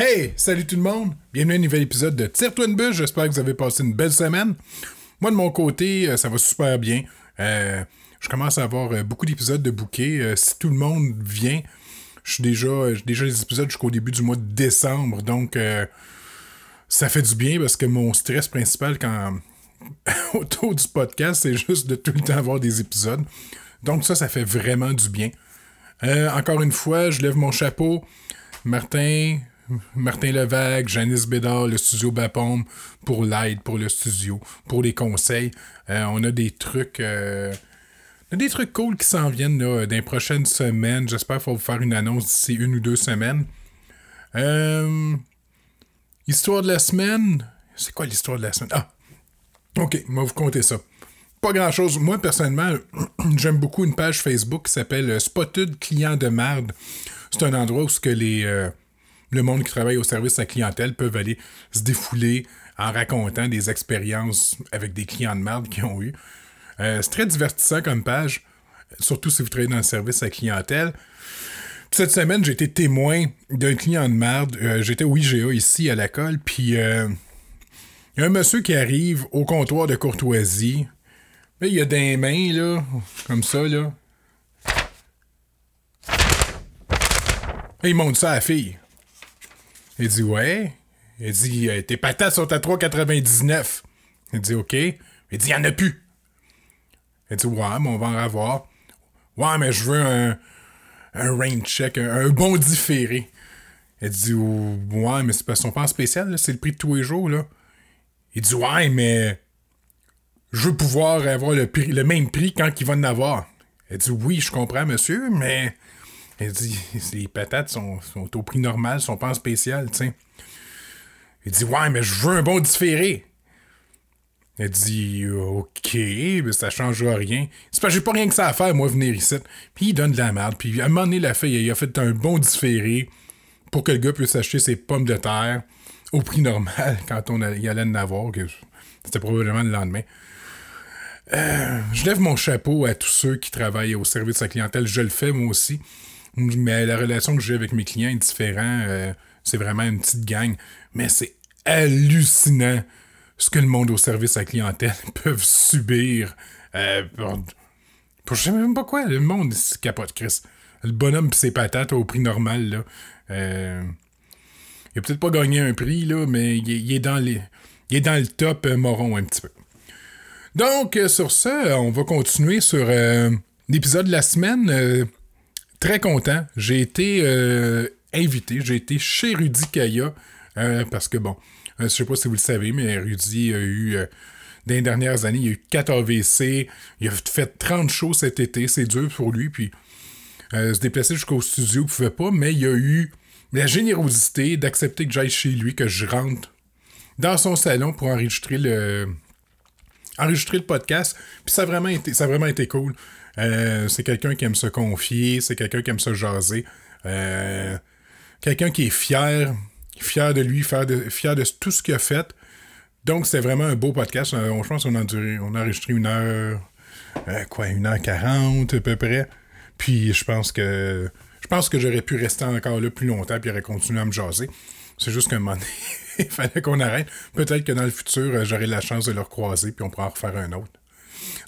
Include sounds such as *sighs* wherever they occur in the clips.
Hey, salut tout le monde! Bienvenue à un nouvel épisode de Tire-toi une bûche. J'espère que vous avez passé une belle semaine. Moi, de mon côté, euh, ça va super bien. Euh, je commence à avoir euh, beaucoup d'épisodes de bouquets. si tout le monde vient, je suis déjà, déjà des épisodes jusqu'au début du mois de décembre. Donc, ça fait du bien parce que mon stress principal quand *laughs* autour du podcast, c'est juste de tout le temps avoir des épisodes. Donc, ça, ça fait vraiment du bien. encore une fois, je lève mon chapeau. Martin, Martin Levac, Janice Bédard, le studio Bapom, pour l'aide, pour le studio, pour les conseils. Euh, on a des trucs. Euh, des trucs cool qui s'en viennent là, dans les prochaines semaines. J'espère qu'il va vous faire une annonce d'ici une ou deux semaines. Euh, histoire de la semaine. C'est quoi l'histoire de la semaine? Ah! Ok, on va vous compter ça. Pas grand chose. Moi, personnellement, *clears throat* j'aime beaucoup une page Facebook qui s'appelle Spotted Client de Merde. C'est un endroit où ce que les le monde qui travaille au service à clientèle peuvent aller se défouler en racontant des expériences avec des clients de merde qu'ils ont eu. Euh, c'est très divertissant comme page, surtout si vous travaillez dans le service à clientèle. Cette semaine, j'ai été témoin d'un client de merde. Euh, j'étais au IGA ici à la colle, puis euh, il y a un monsieur qui arrive au comptoir de courtoisie. il y a des mains, là, comme ça, là. Et il monte ça à la fille. Il dit Ouais. Il dit euh, Tes patates sont à 3,99. Il dit OK. Il dit Il n'y en a plus. Il dit Ouais, mais on va en avoir. Ouais, mais je veux un, un rain check, un, bon différé. Il dit Ouais, mais c'est pas son pas spécial, c'est le prix de tous les jours. Là. Il dit Ouais, mais je veux pouvoir avoir le, prix, le même prix quand il va en avoir. Il dit Oui, je comprends, monsieur, mais il dit, *laughs* les patates sont, au prix normal, sont pas en spécial, sais. Il dit, ouais, mais je veux un bon différé. Elle dit, OK, mais ça changera rien. C'est parce que j'ai pas rien que ça à faire, moi, venir ici. Puis il donne de la merde. Puis à un moment donné, la fille, il a fait un bon différé pour que le gars puisse acheter ses pommes de terre au prix normal *laughs* quand on allait en avoir. C'était probablement le lendemain. Euh, je lève mon chapeau à tous ceux qui travaillent au service à la clientèle. Je le fais, moi aussi. Mais la relation que j'ai avec mes clients est différente. Euh, c'est vraiment une petite gang. Mais c'est hallucinant ce que le monde au service à clientèle *laughs* peuvent subir. Euh, pour, je sais même pas quoi. Le monde c'est capote, Chris. Le bonhomme pis ses patates au prix normal, là. Euh, il a peut-être pas gagné un prix, là, mais il, est dans les. Il est dans le top euh, moron un petit peu. Donc, sur ça, on va continuer sur l'épisode de la semaine très content. J'ai été euh, invité, j'ai été chez Rudy Kaya, euh, parce que bon, euh, je sais pas si vous le savez, mais Rudy a eu, dans les dernières années, il a eu 4 AVC, il a fait 30 shows cet été, c'est dur pour lui, puis se déplacer jusqu'au studio, il pouvait pas, mais il a eu la générosité d'accepter que j'aille chez lui, que je rentre dans son salon pour enregistrer le enregistrer le podcast, puis ça vraiment été ça a vraiment été cool. Euh, c'est quelqu'un qui aime se confier, c'est quelqu'un qui aime se jaser. Euh, quelqu'un qui est fier, fier de lui, fier de, tout ce qu'il a fait. Donc, c'est vraiment un beau podcast. Euh, je pense qu'on a, on a enregistré une heure, quoi, une heure quarante à peu près. Puis, je pense que je pense que j'aurais pu rester encore là plus longtemps puis aurait continué à me jaser. C'est juste qu'à un moment *laughs* il fallait qu'on arrête. Peut-être que dans le futur, j'aurai la chance de le recroiser puis on pourra en refaire un autre.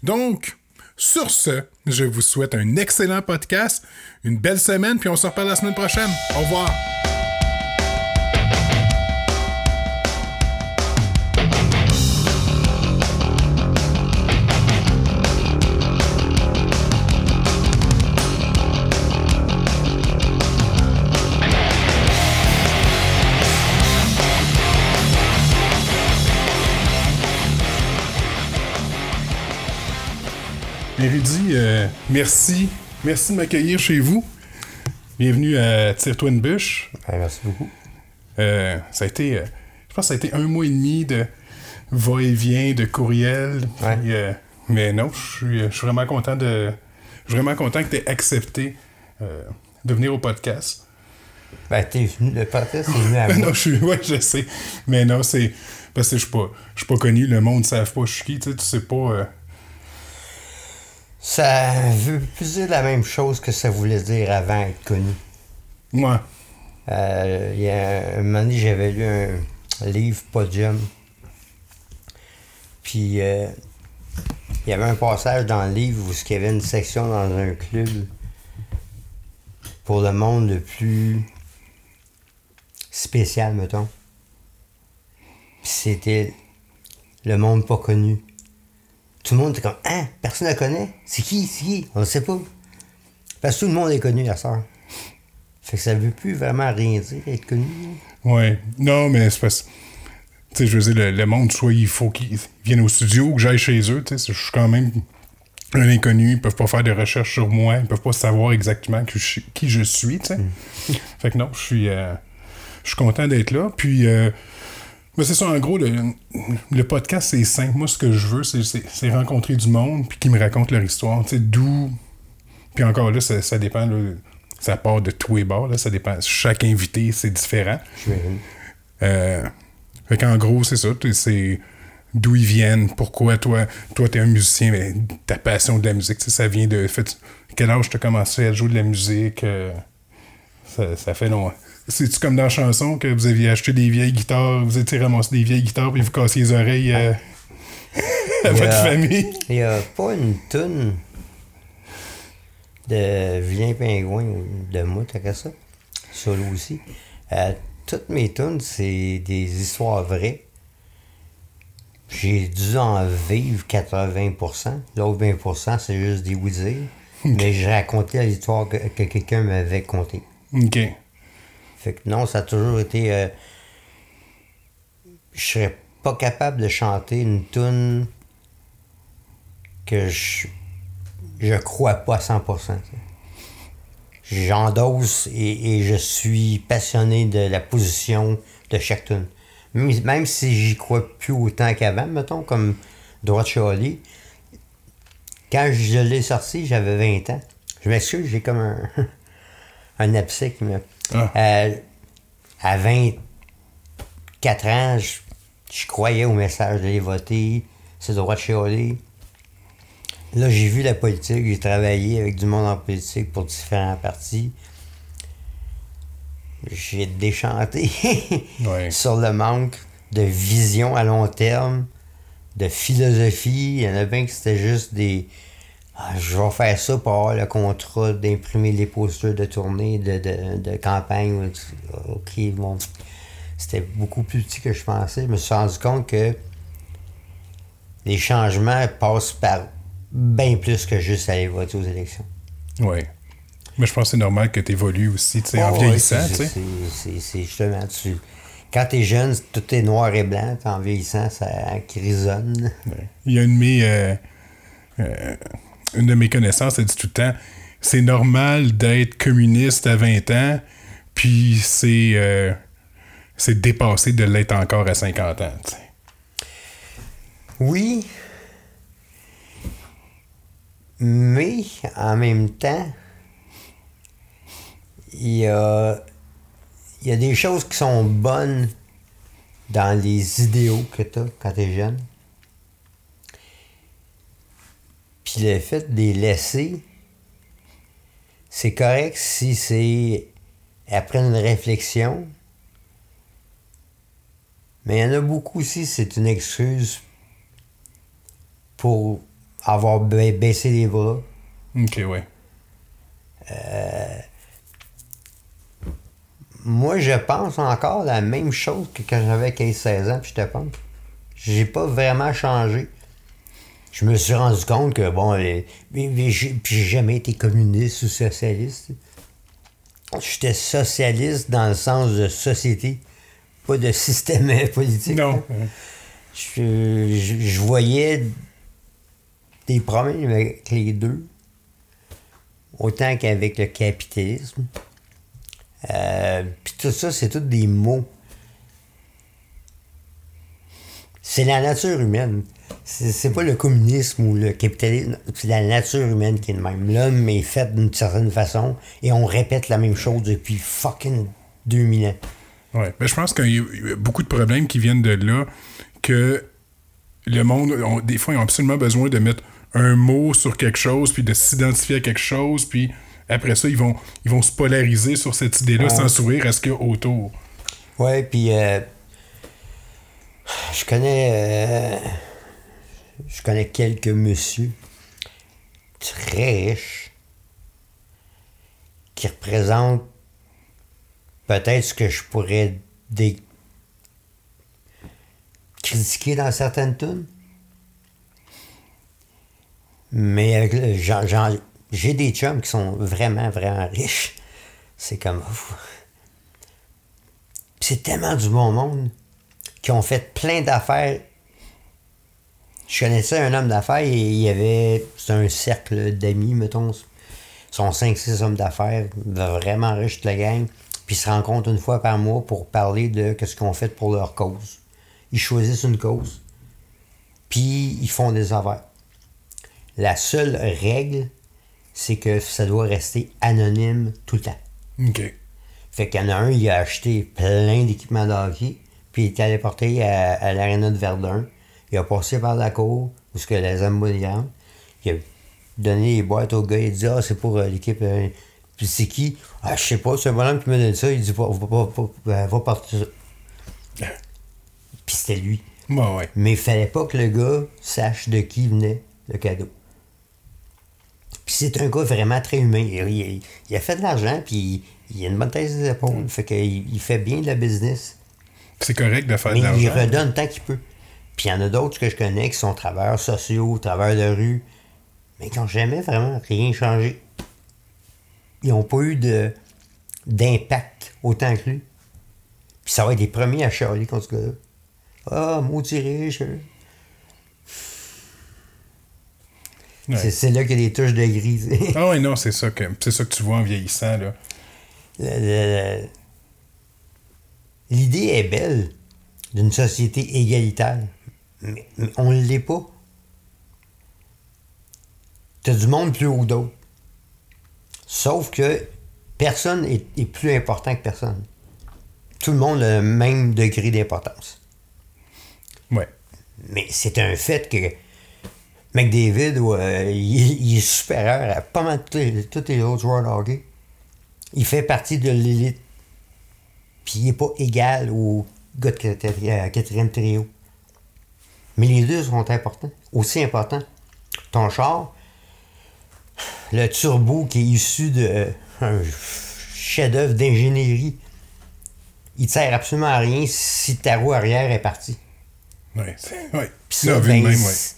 Donc, sur ce, je vous souhaite un excellent podcast, une belle semaine, puis on se reparle la semaine prochaine. Au revoir. Euh, merci. Merci de m'accueillir chez vous. Bienvenue à Tire-toi une bûche. merci beaucoup. Euh, ça a été, euh, je pense que ça a été un mois et demi de va-et-vient, de courriel. mais non, je suis vraiment content de. Je suis vraiment content que tu aies accepté de venir au podcast. Ben, t'es venu, le podcast est venu à *laughs* moi. non, je suis, ouais, je sais. Mais non, c'est. Parce que je suis pas, je suis pas connu, le monde ne savent pas je suis qui, tu sais, tu sais pas ça veut plus dire la même chose que ça voulait dire avant être connu. Ouais. Euh, il y a un moment donné, j'avais lu un livre Podium. Puis euh, il y avait un passage dans le livre où il y avait une section dans un club pour le monde le plus spécial, mettons. Puis c'était le monde pas connu. Tout le monde était comme Hein, personne ne le connaît? C'est qui? C'est qui? On ne sait pas. Parce que tout le monde est connu, la soeur. Fait que ça veut plus vraiment rien dire, être connu. Ouais. Non, mais c'est parce tu sais, je veux dire, le, le monde, soit il faut qu'ils viennent au studio ou que j'aille chez eux, tu sais, je suis quand même un inconnu, ils peuvent pas faire de recherches sur moi, ils peuvent pas savoir exactement que je- qui je suis, tu sais. Fait que non, je suis, euh, je suis content d'être là. Puis, euh, mais c'est ça, en gros, le, le podcast, c'est simple. Moi, ce que je veux, c'est- rencontrer du monde, puis qu'ils me racontent leur histoire, tu sais, d'où. Puis encore là, ça, ça dépend, là, ça part de tous les bords, là, ça dépend. Chaque invité, c'est différent. Euh, fait qu'en gros, c'est ça. C'est d'où ils viennent, pourquoi toi, toi t'es un musicien, mais ta passion de la musique, tu ça vient de. Fait, quel âge t'as commencé à jouer de la musique? euh, ça, ça fait long. C'est-tu comme dans la chanson que vous aviez acheté des vieilles guitares, vous étiez ramassé des vieilles guitares puis vous cassiez les oreilles euh, *laughs* à votre famille? Il n'y a pas une toune de Vilain Pingouin ou de moi, t'as qu'à ça? Solo aussi. Euh, toutes mes tunes, c'est des histoires vraies. J'ai dû en vivre 80%. L'autre 20%, c'est juste des oui-dire. Mais j'ai raconté l'histoire que, que quelqu'un m'avait contée. Ok. Fait que non, ça a toujours été. euh, je serais pas capable de chanter une tune que je je crois pas à 100%. tu sais. J'endosse et, je suis passionné de la position de chaque tune. Même, si j'y crois plus autant qu'avant, mettons, comme Droit de quand je l'ai sorti, j'avais 20 ans. Je m'excuse, j'ai comme un, *laughs* un qui me. Ah. Euh, à 24 ans, je, je croyais au message d'aller voter, c'est le droit de chialer. Là, j'ai vu la politique, j'ai travaillé avec du monde en politique pour différents partis. J'ai déchanté *laughs* sur le manque de vision à long terme, de philosophie. Il y en a bien que c'était juste des. Ah, je vais faire ça pour avoir le contrat d'imprimer les posters de tournée, de, de, de campagne. Ok, bon. C'était beaucoup plus petit que je pensais. Je me suis rendu compte que les changements passent par bien plus que juste aller voter aux élections. Ouais. Mais je pense que c'est normal que tu évolues aussi, tu sais, en Oh, vieillissant, tu sais. c'est- justement, tu, quand t'es jeune, tout est noir et blanc, en vieillissant, ça grisonne. Il y a une mes, euh, euh, une de mes connaissances, elle dit tout le temps c'est normal d'être communiste à 20 ans, puis c'est euh, c'est dépassé de l'être encore à 50 ans. Oui, mais en même temps, il y a, il y a des choses qui sont bonnes dans les idéaux que tu as quand tu es jeune. Puis le fait de les laisser, c'est correct si c'est après une réflexion. Mais il y en a beaucoup aussi, c'est une excuse pour avoir ba- baissé les bras. Ok, ouais. Moi, je pense encore la même chose que quand j'avais 15-16 ans, puis je te pense. J'ai pas vraiment changé. Je me suis rendu compte que, bon, les- mais- j'ai jamais été communiste ou socialiste. J'étais socialiste dans le sens de société, pas de système *laughs* politique. Non. Je, je- je voyais des problèmes avec les deux, autant qu'avec le capitalisme. Euh, Puis tout ça, c'est tous des mots. C'est la nature humaine. C'est pas le communisme ou le capitalisme, c'est la nature humaine qui est de même. L'homme est fait d'une certaine façon et on répète la même chose depuis fucking 2000 ans. Ouais. Ben, je pense qu'il y a beaucoup de problèmes qui viennent de là, que le monde, des fois, ils ont absolument besoin de mettre un mot sur quelque chose, puis de s'identifier à quelque chose, puis après ça, ils vont, ils vont se polariser sur cette idée-là Ouais. sans sourire à ce qu'il y a autour. Ouais, puis euh, je connais euh, je connais quelques messieurs très riches qui représentent peut-être ce que je pourrais dé- critiquer dans certaines tunes. Mais j'ai des chums qui sont vraiment, vraiment riches. C'est comme. C'est tellement du bon monde qui ont fait plein d'affaires. Je connaissais un homme d'affaires et il y avait. C'est un cercle d'amis, mettons. Ils sont 5-6 hommes d'affaires, vraiment riches de la gang. Puis ils se rencontrent une fois par mois pour parler de ce qu'ils ont fait pour leur cause. Ils choisissent une cause. Puis ils font des affaires. La seule règle, c'est que ça doit rester anonyme tout le temps. OK. Fait qu'il y en a un, il a acheté plein d'équipements de hockey, puis il est allé porter à, à l'aréna de Verdun. Il a passé par la cour, où ce que les Zambonians. Il a donné les boîtes au gars, il a dit Ah, c'est pour euh, l'équipe. euh, puis c'est qui Ah, je sais pas, c'est un bonhomme qui m'a donné ça. Il dit Va, va, va, va, porter ça. Puis c'était lui. Ouais. Mais il fallait pas que le gars sache de qui venait le cadeau. Puis c'est un gars vraiment très humain. Il, il- il a fait de l'argent, puis il, a une bonne tête des épaules. Fait qu'il il fait bien de la business. C'est correct de faire Mais de il l'argent. redonne tant qu'il peut. Puis il y en a d'autres que je connais qui sont travailleurs sociaux, travailleurs de rue, mais qui n'ont jamais vraiment rien changé. Ils n'ont pas eu de d'impact autant que lui. Puis ça va être les premiers à chialer contre ce gars-là. Ah, maudit riche. Ouais. C'est- C'est là qu'il y a des touches de gris. Ah ouais, non, c'est ça que c'est ça que tu vois en vieillissant, là. Le- le- L'idée est belle d'une société égalitaire, mais, mais on ne l'est pas. T'as du monde plus haut que d'autres. Sauf que personne est, est plus important que personne. Tout le monde a le même degré d'importance. Ouais. Mais c'est un fait que McDavid, ouais, il, il est supérieur à pas mal tous les, tous les autres joueurs de hockey. Il fait partie de l'élite. Puis il n'est pas égal au gars de quatri- euh, quatrième trio. Mais les deux sont importants. Aussi importants. Ton char, le turbo qui est issu d'un chef-d'œuvre d'ingénierie, il ne sert absolument à rien si ta roue arrière est partie. Ça, de ben, même, ouais. c'est-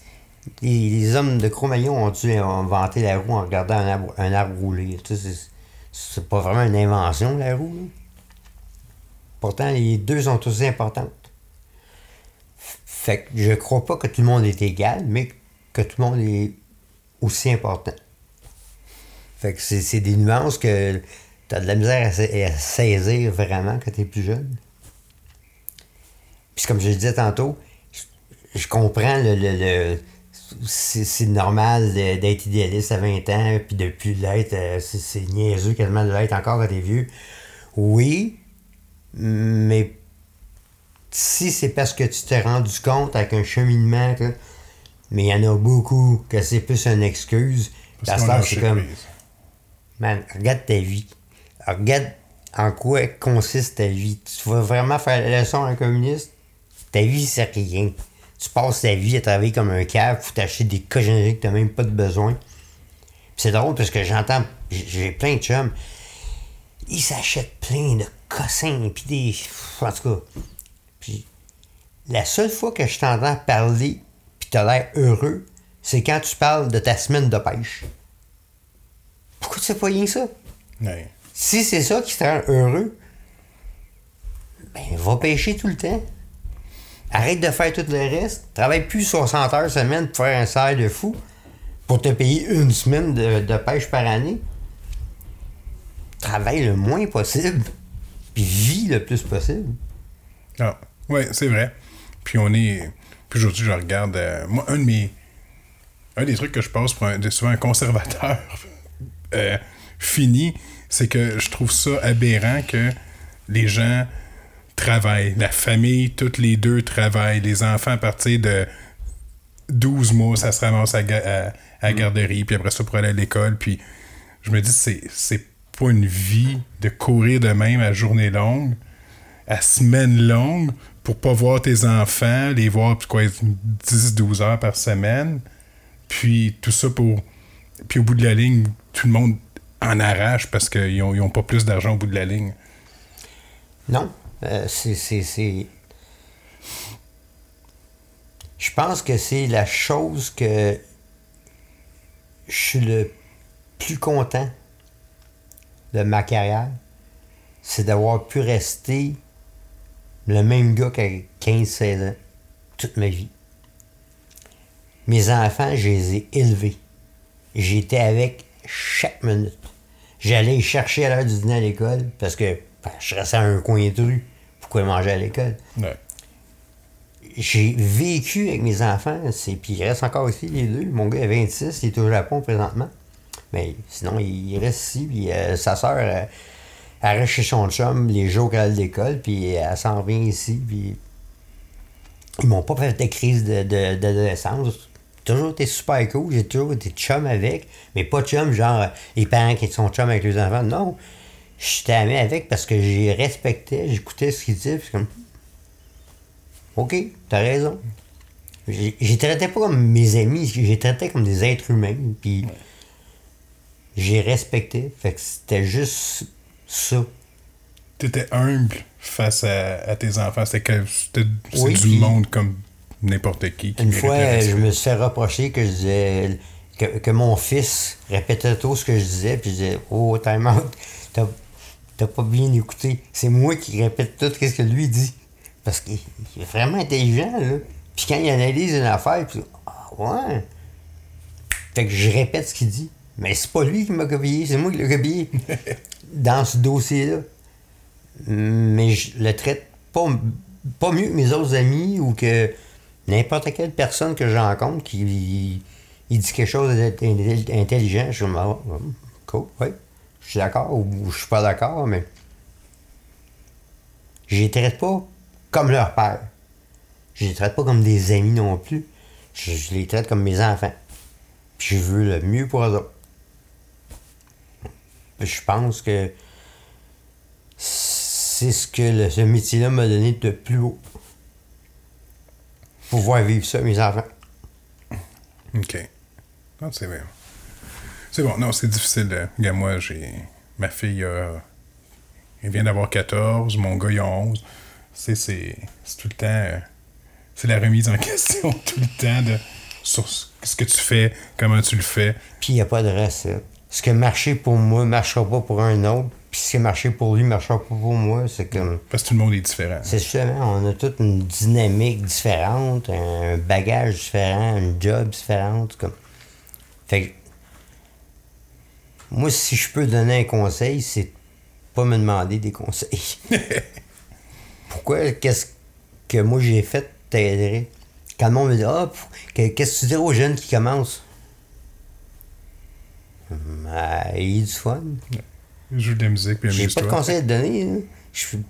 les, les hommes de Cro-Magnon ont dû inventer la roue en regardant un arbre, un arbre c'est- C'est pas vraiment une invention, la roue. là. Pourtant, les deux sont aussi importantes. Fait que je crois pas que tout le monde est égal, mais que tout le monde est aussi important. Fait que c'est des nuances que tu as de la misère à, sa- à saisir vraiment quand tu es plus jeune. Puis comme je le disais tantôt, je, comprends le. le- le- c'est normal d'être idéaliste à 20 ans, puis de plus l'être. euh, c'est niaiseux quasiment de l'être encore quand t'es vieux. Oui, mais si c'est parce que tu t'es rendu compte avec un cheminement, que, mais il y en a beaucoup que c'est plus une excuse. Parce que c'est comme. Man, regarde ta vie. Regarde en quoi consiste ta vie. Tu vas vraiment faire la leçon à un communiste? Ta vie, c'est rien. Tu passes ta vie à travailler comme un cave pour t'acheter des cochonneries que t'as même pas de besoin. C'est drôle parce que j'entends, j'ai- j'ai plein de chums, ils s'achètent plein de cossins, puis des... En tout cas, puis la seule fois que je t'entends parler, puis t'as l'air heureux, c'est quand tu parles de ta semaine de pêche. Pourquoi tu fais pas rien ça? Ouais. Si c'est ça qui te rend heureux, ben va pêcher tout le temps. Arrête de faire tout le reste. Travaille plus 60 heures semaine pour faire un salaire de fou pour te payer une semaine de, de pêche par année. Travaille le moins possible. Puis vis le plus possible. Ah, ouais, c'est vrai. Puis on est. Puis aujourd'hui, je regarde. euh, moi, un de mes. Un des trucs que je pense pour un, souvent un conservateur *laughs* euh, fini, c'est que je trouve ça aberrant que les gens travaillent. La famille, toutes les deux travaillent. Les enfants, à partir de 12 mois, ça se ramasse à, à, à la garderie, puis après ça, pour aller à l'école. Puis je me dis, c'est, c'est une vie de courir de même à journée longue, à semaine longue, pour pas voir tes enfants, les voir quoi, 10-12 heures par semaine. Puis tout ça pour. Puis au bout de la ligne, tout le monde en arrache parce qu'ils n'ont ont pas plus d'argent au bout de la ligne. Non. Euh, c'est- Je pense que c'est la chose que je suis le plus content de ma carrière. C'est d'avoir pu rester le même gars qu'à 15-16 ans toute ma vie. Mes enfants, je les ai élevés. J'étais avec chaque minute. J'allais les chercher à l'heure du dîner à l'école parce que ben, je restais à un coin de rue. Pourquoi manger à l'école? Ouais. J'ai vécu avec mes enfants, c'est, puis il reste encore ici, les deux. Mon gars a 26, il est au Japon présentement. Mais sinon, il reste ici, puis euh, sa soeur, elle, elle reste chez son chum les jours qu'elle a l'école, puis elle s'en vient ici, puis ils m'ont pas fait de crise de, de- d'adolescence. J'ai toujours été super cool, j'ai toujours été chum avec, mais pas chum genre euh, les parents qui sont chum avec les enfants. Non, j'étais ami avec parce que j'ai respecté, j'écoutais ce qu'ils disaient, puis comme OK, t'as raison. J'ai traité pas comme mes amis, j'ai traité comme des êtres humains, puis j'ai respecté. Fait que c'était juste ça. T'étais humble face à, à tes enfants. C'était Oui, du monde comme n'importe qui. qui Une fois, je me suis fait reprocher que je disais que, que mon fils répétait tout ce que je disais, puis je disais Oh, time out, t'as pas bien écouté. C'est moi qui répète tout ce que lui dit. Parce qu'il il est vraiment intelligent, là. Puis quand il analyse une affaire, puis Ah, ouais. Fait que je répète ce qu'il dit. Mais c'est pas lui qui m'a copié, c'est moi qui l'ai copié. *laughs* dans ce dossier-là. Mais je le traite pas, pas mieux que mes autres amis ou que n'importe quelle personne que je rencontre qui il dit quelque chose d'intelligent. Je me dis, Ah, cool, oui. Je suis d'accord ou je suis pas d'accord, mais je les traite pas comme leur père. Je les traite pas comme des amis non plus. Je, je les traite comme mes enfants. Puis je veux le mieux pour eux autres. Je pense que c'est ce que le- ce métier-là m'a donné de plus haut. Pouvoir vivre ça, mes enfants. OK. Non, c'est vrai. C'est bon. Non, c'est difficile. là. Regarde, moi, j'ai... Ma fille, euh, elle vient d'avoir 14. Mon gars, il a 11. C'est, c'est, c'est tout le temps... euh, c'est la remise en *laughs* question tout le temps de, sur ce ce que tu fais, comment tu le fais. Puis il n'y a pas de recette. Ce qui a marché pour moi ne marchera pas pour un autre. Puis ce qui a marché pour lui ne marchera pas pour moi. C'est comme. Parce que tout le monde est différent. C'est justement, on a toute une dynamique différente, un bagage différent, un job différent. Comme... Fait que, moi, si je peux donner un conseil, c'est pas me demander des conseils. *laughs* Pourquoi? Qu'est-ce que moi j'ai fait t'aiderait? Quand le monde me dit, ah, qu'est-ce que tu dirais aux jeunes qui commencent? Ah, ayez du fun. Je joue de la musique, puis J'ai pas de amuse-toi. conseil à te donner. là. Je, peux-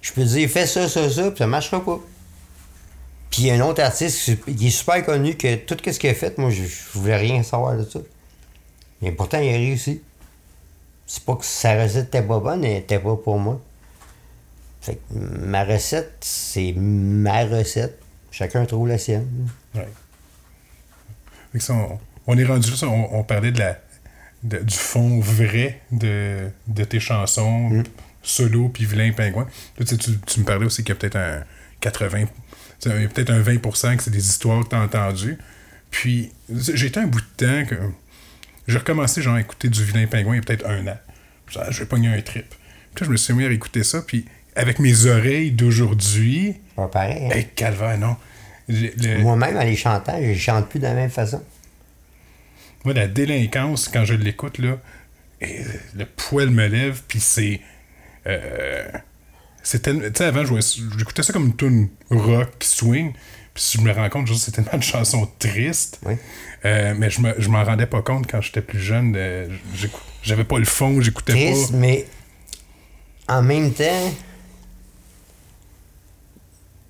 je peux te dire, fais ça, ça, ça, puis ça marchera pas. Puis il y a un autre artiste qui est super connu que tout ce qu'il a fait, moi, je, je voulais rien savoir de ça. Mais pourtant, il a réussi. C'est pas que sa recette était pas bonne, elle était pas pour moi. Fait que ma recette, c'est ma recette. Chacun trouve la sienne. Ouais. Fait que ça, on, on est rendu là, on, on parlait de la, de- du fond vrai de, de tes chansons, solo puis vilain pingouin. Là, tu, tu, tu me parlais aussi qu'il y a peut-être un 80, tu sais, il y a peut-être un 20% que c'est des histoires que tu as entendues. Puis, j'ai été un bout de temps que j'ai recommencé genre à écouter du vilain pingouin il y a peut-être un an. Je, vais pogner un trip. Puis là, je me suis mis à écouter ça, puis avec mes oreilles d'aujourd'hui, Pas pareil. hein. hey, calvaire, non. Le- Moi-même, en les chantant, je chante plus de la même façon. Moi, la délinquance, quand je l'écoute, là, et le poil me lève, puis c'est. Euh, c'est tellement- Tu sais, avant, j'écoutais ça comme une tune rock, swing, puis je me rends compte, juste, c'est tellement de chansons tristes. Oui. Euh, mais je, me, je m'en rendais pas compte quand j'étais plus jeune. euh, j'avais pas le fond, j'écoutais triste, pas. mais en même temps,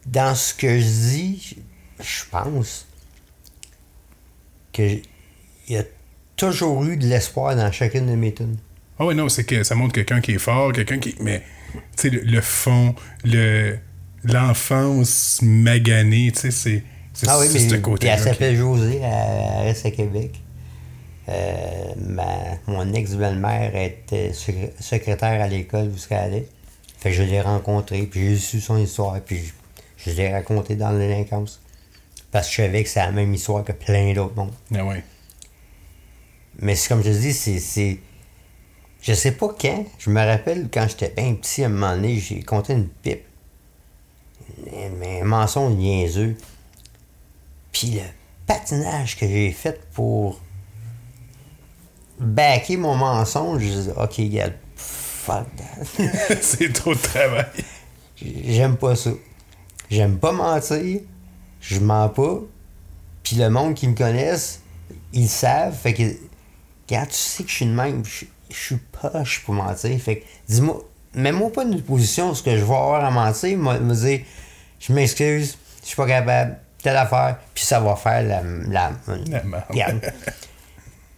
dans ce que je dis, je pense que il y a toujours eu de l'espoir dans chacune de mes tunes. Ah oui, non, c'est que ça montre quelqu'un qui est fort, quelqu'un qui. Mais, tu sais, le, le fond, le l'enfance maganée, tu sais, c'est. Ah oui, mais ce côté-là. elle s'appelle Josée, elle, reste à Québec. Euh, ma- mon ex-belle-mère était secré- secrétaire à l'école où elle allait. Fait que je l'ai rencontrée, puis j'ai su son histoire, puis je, je l'ai racontée dans la délinquance. Parce que je savais que c'est la même histoire que plein d'autres mondes. Ah ouais. Mais c'est comme je dis, c'est. Je sais pas quand. Je me rappelle quand j'étais bien petit, à un moment donné, j'ai compté une pipe. Mais un mensonge niaiseux. Puis le patinage que j'ai fait pour backer mon mensonge, je disais, OK, gars, fuck that. *laughs* c'est trop de travail. J'aime pas ça. J'aime pas mentir. Je mens pas. Puis le monde qui me connaisse, ils savent. Fait que tu sais que je suis de même, je, je suis poche pour mentir. Fait que dis-moi, mets-moi pas une position où ce que je vais avoir à mentir, me dire je m'excuse, je suis pas capable, telle affaire, puis ça va faire la. la, La merde. Regarde.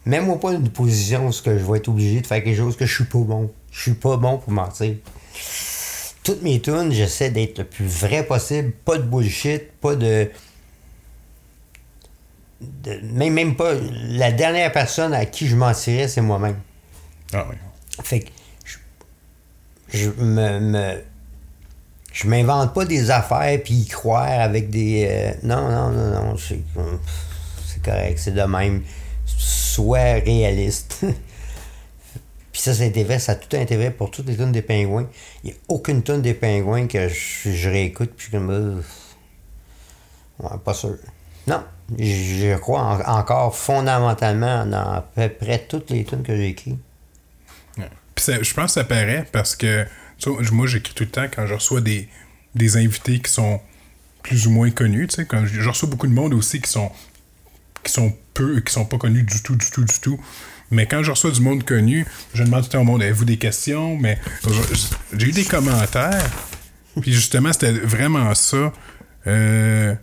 Mets-moi pas une position où ce que je vais être obligé de faire quelque chose que je suis pas bon. Je suis pas bon pour mentir toutes mes tunes, j'essaie d'être le plus vrai possible, pas de bullshit, pas de. De- même, même pas. La dernière personne à qui je mentirais, c'est moi-même. Ah oui. Fait que je, je me, me- je m'invente pas des affaires puis y croire avec des. euh, non, non, non, non. C'est c'est correct, c'est de même. Sois réaliste. *laughs* puis ça, ça a été vrai, ça a tout intérêt pour toutes les tunes des pingouins. Il n'y a aucune tune des pingouins que je, je réécoute puis je comme. euh, ouais, pas sûr. Non, je, crois en- encore fondamentalement dans à peu près toutes les tunes que j'ai écrites. Je pense que ça paraît parce que moi j'écris tout le temps quand je reçois des, des invités qui sont plus ou moins connus, quand je, reçois beaucoup de monde aussi qui sont qui sont peu, qui sont pas connus du tout, du tout, du tout. Mais quand je reçois du monde connu, je demande tout le temps au monde, avez-vous des questions? Mais je- j'ai eu des commentaires. Puis justement, c'était vraiment ça. Euh,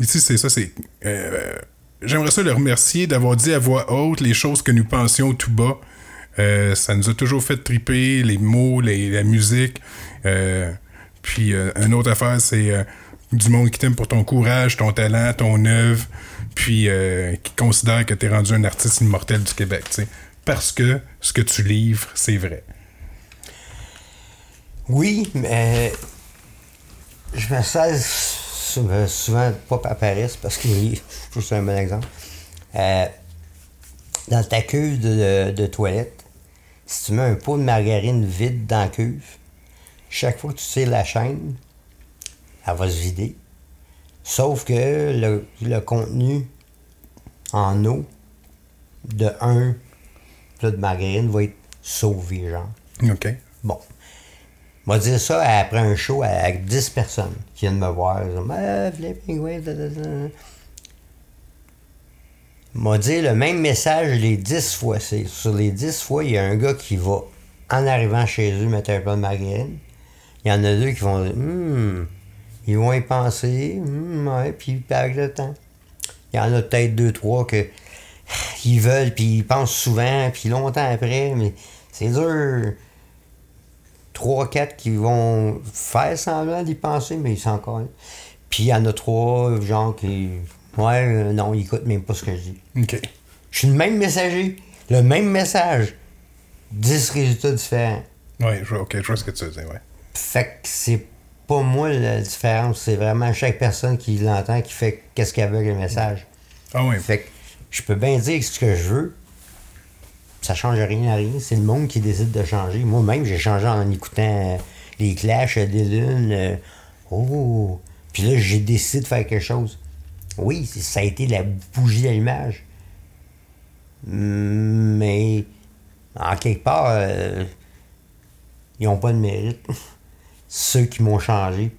ici, c'est ça, c'est. euh, J'aimerais ça le remercier d'avoir dit à voix haute les choses que nous pensions tout bas. Euh, ça nous a toujours fait triper, les mots, les- la musique. Euh, puis, une autre affaire, c'est du monde qui t'aime pour ton courage, ton talent, ton œuvre, puis qui considère que tu es rendu un artiste immortel du Québec, tu sais. Parce que ce que tu livres, c'est vrai. Oui, mais je me sers souvent, pas par paresse parce que je trouve que c'est un bon exemple. Euh, dans ta cuve de, de toilette, si tu mets un pot de margarine vide dans la cuve, chaque fois que tu tires la chaîne, elle va se vider. Sauf que le, le contenu en eau de un plat de margarine va être sauvé, genre. OK. Bon. M'a dit ça après un show avec 10 personnes qui viennent me voir. Ils Ah. M'a dit le même message les 10 fois. Sur les 10 fois, il y a un gars qui va, en arrivant chez eux, mettre un peu de margarine. Il y en a deux qui vont dire, Hum, ils vont y penser, Hum, ouais, puis avec le temps. Il y en a peut-être deux, trois que *sighs* ils veulent, puis ils pensent souvent, puis longtemps après, mais c'est dur. Trois, quatre qui vont faire semblant d'y penser, mais ils sont encore. là. Puis il y en a trois, genre, qui. Ouais, non, ils écoutent même pas ce que je dis. OK. Je suis le même messager, le même message, 10 résultats différents. Ouais, je vois, OK, je vois ce que tu veux dire, ouais. Fait que c'est pas moi la différence, c'est vraiment chaque personne qui l'entend qui fait qu'est-ce qu'elle veut avec le message. Ah ouais. Fait que je peux bien dire ce que je veux. Ça change rien à rien. C'est le monde qui décide de changer. Moi-même, j'ai changé en écoutant euh, les Clash, euh, des lunes. euh, oh! Puis là, j'ai décidé de faire quelque chose. Oui, ça a été la bougie d'allumage. Mais, en quelque part, euh, ils n'ont pas de mérite. *laughs* Ceux qui m'ont changé,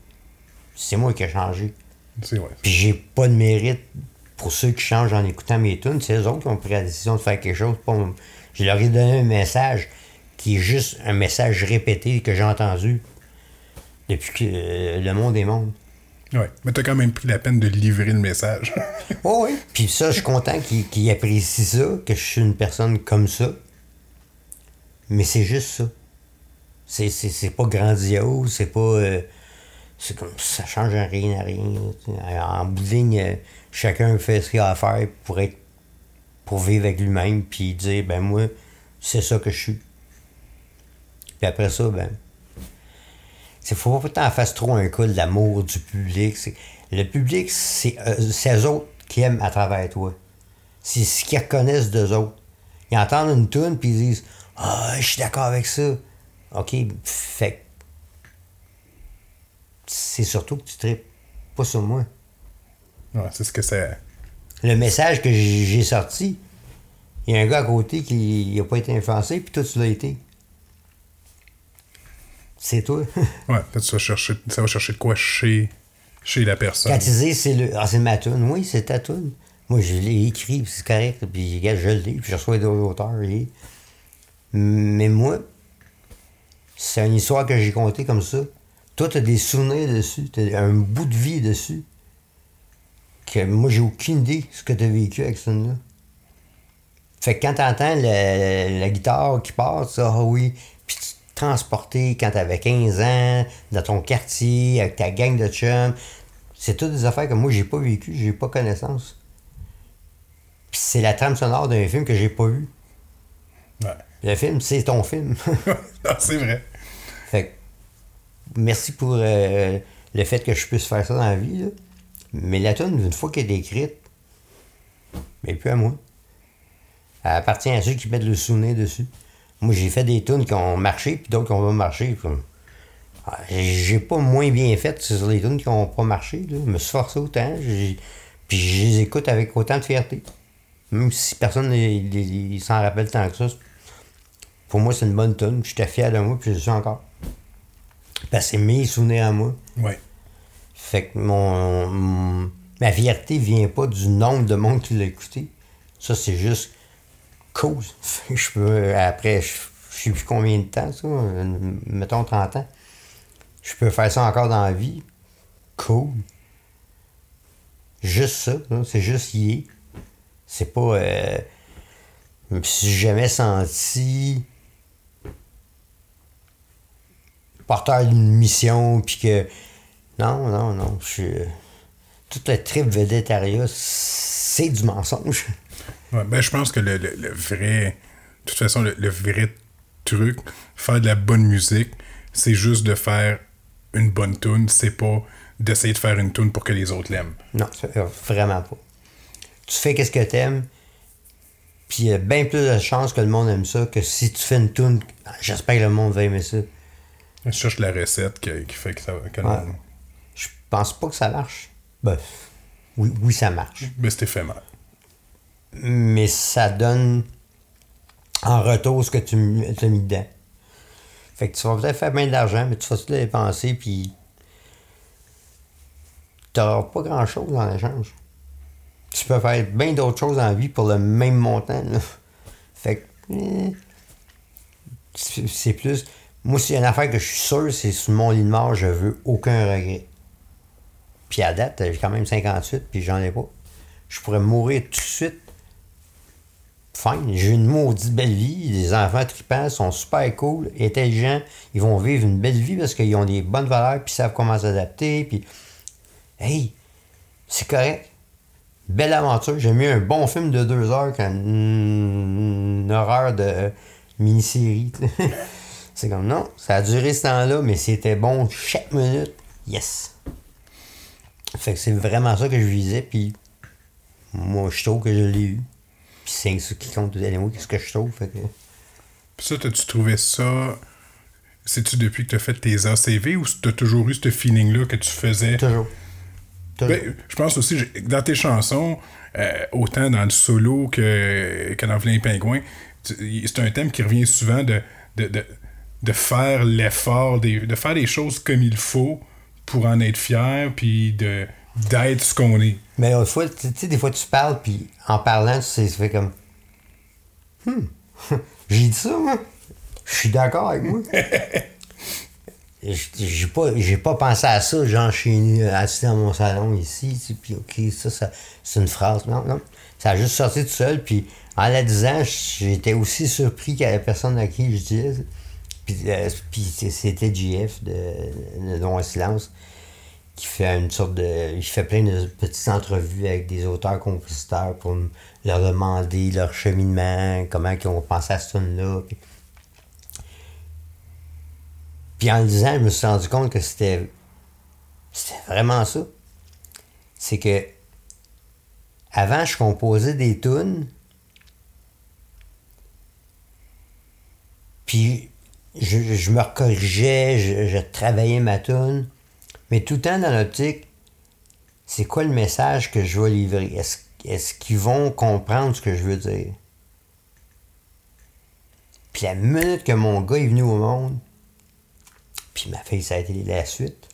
c'est moi qui ai changé. C'est vrai. Puis j'ai pas de mérite pour ceux qui changent en écoutant mes tunes. C'est eux autres qui ont pris la décision de faire quelque chose. Pas. Je leur ai donné un message qui est juste un message répété que j'ai entendu depuis que euh, le monde est monde. Ouais, mais t'as quand même pris la peine de livrer le message. *laughs* Oh oui. Puis ça, je suis content qu'il qu'il apprécie ça, que je suis une personne comme ça. Mais c'est juste ça. C'est, pas grandiose, c'est pas. euh, c'est comme. Ça change rien à rien. tu. En bout de ligne, euh, chacun fait ce qu'il a à faire pour être. Pour vivre avec lui-même, puis dire, ben moi, c'est ça que je suis. Puis après ça, ben. Il faut pas que t'en fasses trop un cas de l'amour du public. Le public, c'est euh, eux autres qui aiment à travers toi. C'est ce qu'ils reconnaissent d'eux autres. Ils entendent une tune puis ils disent Ah, je suis d'accord avec ça. OK, fait c'est surtout que tu tripes pas sur moi. Ouais, c'est ce que c'est. Le message que j'ai sorti, il y a un gars à côté qui n'a pas été influencé, puis toi, tu l'as été. C'est toi. *laughs* Ouais, peut-être ça, va chercher, ça va chercher de quoi chez, chez la personne. Disent c'est le. Ah, c'est ma tune. Oui, c'est ta. Moi, je l'ai écrit, puis c'est correct. Puis, regarde, je l'ai, puis je reçois d'autres auteurs. et- Mais moi, c'est une histoire que j'ai contée comme ça. Toi, t'as des souvenirs dessus. T'as un bout de vie dessus. Que moi, j'ai aucune idée de ce que t'as vécu avec ça là Fait que quand t'entends le- la guitare qui passe, ah oui, puis tu te transportais quand t'avais 15 ans, dans ton quartier, avec ta gang de chums, c'est toutes des affaires que moi, j'ai pas vécu, j'ai pas connaissance. Puis c'est la trame sonore d'un film que j'ai pas vu. Ouais. Le film, c'est ton film. *laughs* C'est vrai. fait que, merci pour euh, le fait que je puisse faire ça dans la vie. là. Mais la tune, une fois qu'elle est écrite, mais plus à moi. Elle appartient à ceux qui mettent le souvenir dessus. Moi, j'ai fait des tunes qui ont marché, puis d'autres qui ont pas marché. Ah, J'ai pas moins bien fait sur les tunes qui ont pas marché. Là. Je me suis forcé autant. Puis je les écoute avec autant de fierté. Même si personne ne s'en rappelle tant que ça. Pour moi, c'est une bonne tune. J'étais fier de moi, puis je suis encore. Parce que c'est mes souvenirs à moi. Ouais. Fait que mon, ma fierté vient pas du nombre de monde qui l'a écouté. Ça, c'est juste *laughs* que Je peux, après, je, je sais plus combien de temps, ça, mettons 30 ans. Je peux faire ça encore dans la vie. Cool. Juste ça, c'est juste y est. C'est pas. Euh, je me suis jamais senti porteur d'une mission, puis que. Non, non, non. Je suis. euh, Tout le trip védétariat, c'est du mensonge. Ouais, ben, je pense que le, le- le vrai. De toute façon, le, le vrai truc, faire de la bonne musique, c'est juste de faire une bonne tune. C'est pas d'essayer de faire une tune pour que les autres l'aiment. Non, c'est- vraiment pas. Tu fais qu'est-ce que t'aimes, puis il y a bien plus de chances que le monde aime ça que si tu fais une tune. J'espère que le monde va aimer ça. Je cherche la recette qui, qui fait que ça que Ouais. Pense pas que ça marche? Ben, oui, oui, ça marche. Mais c'est éphémère. mais ça donne en retour ce que tu as mis dedans. Fait que tu vas peut-être faire bien d'argent, mais tu vas tout le dépenser, puis tu n'auras pas grand-chose en échange. Tu peux faire bien d'autres choses la vie pour le même montant. là. Fait que eh, c'est c'est plus... Moi, s'il y a une affaire que je suis sûr, c'est sur mon lit de mort, je veux aucun regret. Puis à date, j'ai quand même 58, puis j'en ai pas. Je pourrais mourir tout de suite fine. J'ai une maudite belle vie. Les enfants tripants sont super cool, intelligents. Ils vont vivre une belle vie parce qu'ils ont des bonnes valeurs puis ils savent comment s'adapter. Puis, hey, c'est correct. Belle aventure. J'ai mieux un bon film de deux heures qu'une une horreur de mini-série. *laughs* c'est comme non, ça a duré ce temps-là, mais c'était bon chaque minute. Yes. Fait que c'est vraiment ça que je visais, puis moi, je trouve que je l'ai eu. Puis c'est ça qui compte anyway, qu'est-ce que je trouve. Fait que... Puis ça, t'as-tu trouvé ça. C'est-tu depuis que t'as fait tes ACV ou t'as toujours eu ce feeling-là que tu faisais? Toujours. Toujours. Ben, je pense aussi, dans tes chansons, euh, autant dans le solo que, que dans Vilain Pingouin, tu- c'est un thème qui revient souvent de, de, de, de faire l'effort, de faire les choses comme il faut pour en être fier, puis de d'être ce qu'on est. Mais une fois, tu sais, des fois, tu parles, puis en parlant, tu sais, ça fait comme. Hmm. *laughs* J'ai dit ça, moi. Je suis d'accord avec moi. *laughs* j'ai pas, j'ai pas pensé à ça, genre, je suis assis dans mon salon ici, tu sais, puis ok, ça, ça c'est une phrase. Non, non. Ça a juste sorti tout seul, puis en la disant, j'étais aussi surpris qu'il y avait personne à qui je disais. Puis, euh, puis c'était JF de, de Don Silence qui fait une sorte de. Il fait plein de petites entrevues avec des auteurs compositeurs pour leur demander leur cheminement, comment ils ont pensé à ce tune-là. Puis... en le disant, je me suis rendu compte que c'était. C'était vraiment ça. C'est que. Avant, je composais des tunes. Puis je, me corrigeais, je, travaillais ma tune. Mais tout le temps dans l'optique, c'est quoi le message que je vais livrer? Est-ce qu'ils vont comprendre ce que je veux dire? Puis la minute que mon gars est venu au monde, puis ma fille, ça a été la suite.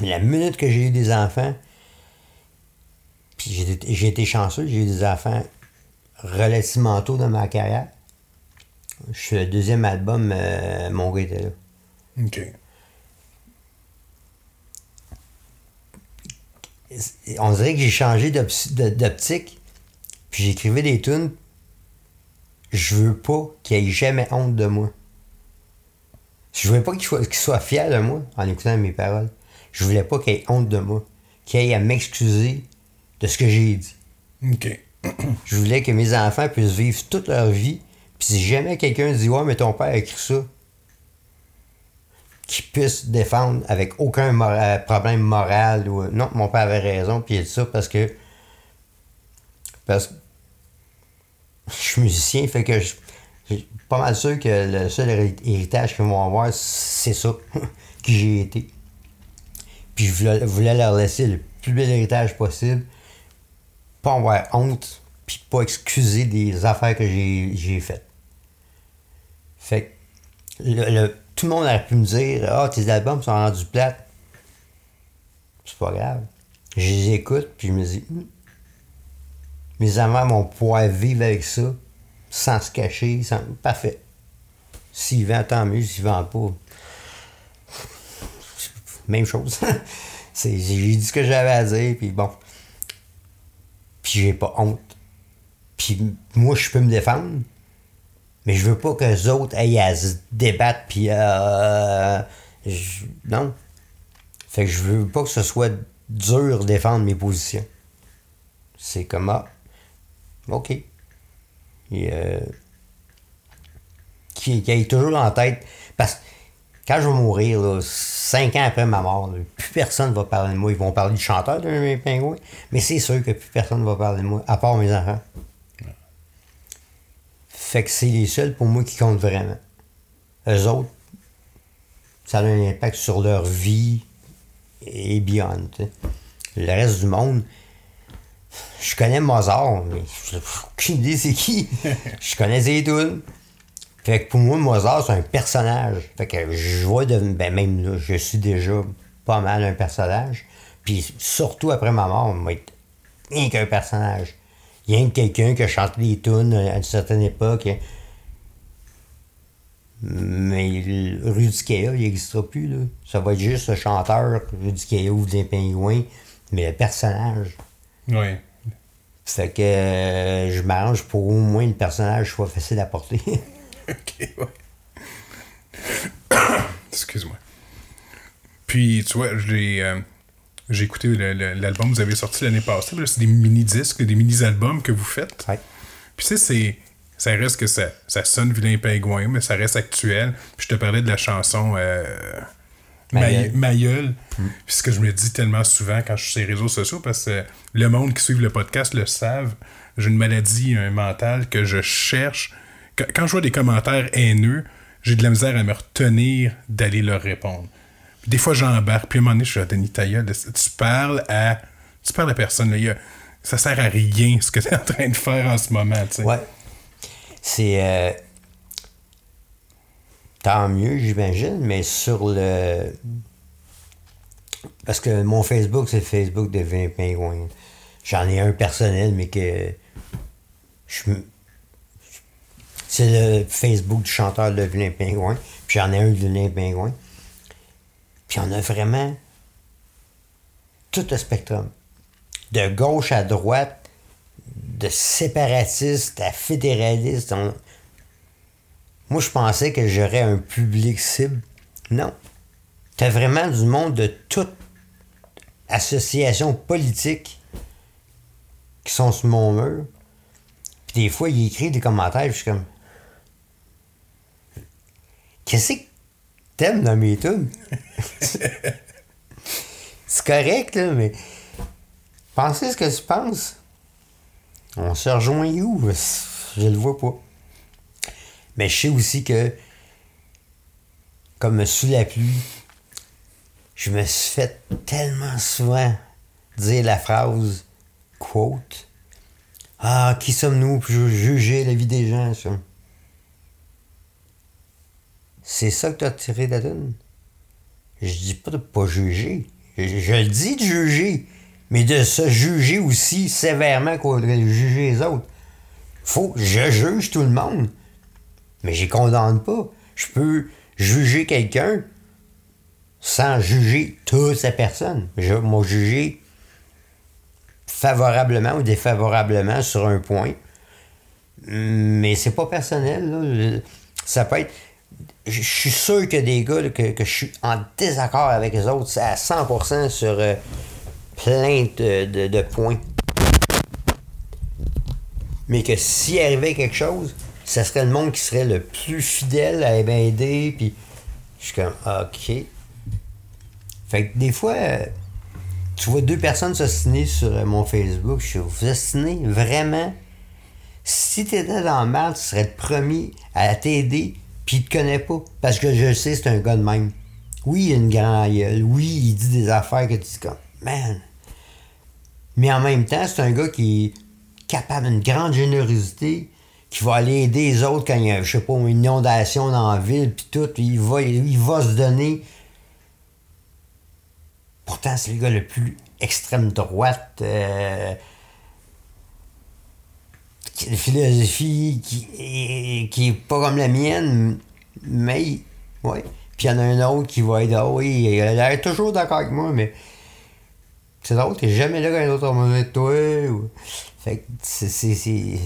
Mais la minute que j'ai eu des enfants, puis j'ai été chanceux, j'ai eu des enfants relativement tôt dans ma carrière. Je suis le deuxième album, euh, mon gars était là. OK. on dirait que j'ai changé d'optique, puis j'écrivais des tunes. Je veux pas qu'il ait jamais honte de moi. Je voulais pas qu'il soit, fier de moi en écoutant mes paroles. Je voulais pas qu'il ait honte de moi, qu'il ait à m'excuser de ce que j'ai dit. OK. je voulais que mes enfants puissent vivre toute leur vie. Puis si jamais quelqu'un dit Ouais, mais ton père a écrit ça, qui puisse défendre avec aucun euh, problème moral ou non mon père avait raison puis il dit ça parce que parce que je suis musicien fait que je, suis pas mal sûr que le seul héritage qu'ils vont avoir c'est ça *laughs* que j'ai été. Puis je voulais, leur laisser le plus bel héritage possible pas avoir honte puis pas excuser des affaires que j'ai faites fait que le tout le monde aurait pu me dire Ah, tes albums sont rendus plates. C'est pas grave. Je les écoute, puis je me dis. Mes amants vont pouvoir vivre avec ça, sans se cacher, sans... parfait. S'ils vendent, tant mieux. S'ils vendent pas, *laughs* même chose. *laughs* j'ai dit ce que j'avais à dire, puis bon. Puis j'ai pas honte. Puis moi, je peux me défendre. Mais je veux pas que les autres aillent à se débattre, puis euh, non. Fait que je veux pas que ce soit dur de défendre mes positions. C'est comme, ah, OK. Et, euh, qui, qui toujours en tête. Parce que quand je vais mourir, cinq ans après ma mort, plus personne ne va parler de moi. Ils vont parler du chanteur de mes pingouins, mais c'est sûr que plus personne ne va parler de moi, à part mes enfants. Fait que c'est les seuls pour moi qui comptent vraiment. Eux autres, ça a un impact sur leur vie et beyond. Le reste du monde, je connais Mozart, mais j'ai aucune idée c'est qui. *laughs* je connais Zaytoun. Fait que pour moi, Mozart, c'est un personnage. Fait que je vois de. Ben même là, je suis déjà pas mal un personnage. Puis surtout après ma mort, moi, être rien qu'un personnage il y a quelqu'un qui a chanté des tunes à une certaine époque. Mais Rudy Kea, il n'existera plus. Là. Ça va être juste le chanteur, Rudy Kea ou des pingouins, mais le personnage. Oui. Fait que euh, je m'arrange pour au moins le personnage soit facile à porter. *laughs* ok, ouais. *coughs* Excuse-moi. Puis, tu vois, j'ai. Euh, j'ai écouté l'album que vous avez sorti l'année passée. C'est des mini-disques, des mini-albums que vous faites. Puis tu sais, ça reste que ça, ça sonne vilain pingouin, mais ça reste actuel. Puis je te parlais de la chanson euh, Mayol. Mm. Puis ce que je me dis tellement souvent quand je suis sur les réseaux sociaux, parce que le monde qui suit le podcast le savent, j'ai une maladie mentale que je cherche. Quand je vois des commentaires haineux, j'ai de la misère à me retenir d'aller leur répondre des fois, j'embarque. Puis à un moment donné, je suis à Denis tu parles à. Tu parles à personne. Là, ça sert à rien ce que tu es en train de faire en ce moment. Ouais. C'est. Euh, tant mieux, j'imagine, mais sur le. Parce que mon Facebook, c'est le Facebook de 20 pingouins. J'en ai un personnel, mais que. Je... C'est le Facebook du chanteur de Vilain Pingouin. Puis j'en ai un de Vilain Pingouin. Puis on a vraiment tout le spectrum. De gauche à droite, de séparatiste à fédéraliste. Moi, je pensais que j'aurais un public cible. Non. T'as vraiment du monde de toute association politique qui sont sur mon mur. Puis des fois, il écrit des commentaires, je suis comme. Qu'est-ce que t'aimes dans mes tunes? *laughs* C'est correct, là, mais. Pensez ce que tu penses. On se rejoint où? Je le vois pas. Mais je sais aussi que, comme sous la pluie, je me suis fait tellement souvent dire la phrase quote Ah, qui sommes-nous pour ju- juger la vie des gens? ça? C'est ça que tu as tiré de la tune? Je dis pas de pas juger. Je, le dis de juger, mais de se juger aussi sévèrement qu'on devrait juger les autres. Faut que je juge tout le monde. Mais je condamne pas. Je peux juger quelqu'un sans juger toute sa personne. Je vais juger favorablement ou défavorablement sur un point. Mais c'est pas personnel. Ça peut être. Je suis sûr a des gars que, que je suis en désaccord avec les autres c'est à 100% sur euh, plein de, de- de points. Mais que s'il arrivait quelque chose, ça serait le monde qui serait le plus fidèle à m'aider. Puis je suis comme, OK. Fait que des fois, euh, tu vois deux personnes s'ostiner sur euh, mon Facebook. Je suis, vous ostinez vraiment? Si t'étais dans le mal, tu serais le premier à t'aider, puis il te connaît pas. Parce que je sais, c'est un gars de même. Oui, il a une grande gueule. Oui, il dit des affaires que tu dis comme, man. Mais en même temps, c'est un gars qui est capable d'une grande générosité, qui va aller aider les autres quand il y a, je sais pas, une inondation dans la ville, puis tout, il va, il va se donner. Pourtant, c'est le gars le plus extrême droite. euh, qui a une philosophie qui est, qui est pas comme la mienne, mais ouais. Puis il y en a un autre qui va être, ah oui, il a l'air toujours d'accord avec moi, mais c'est drôle, t'es jamais là quand l'autre va dire toi. ou- Fait que c'est. c'est-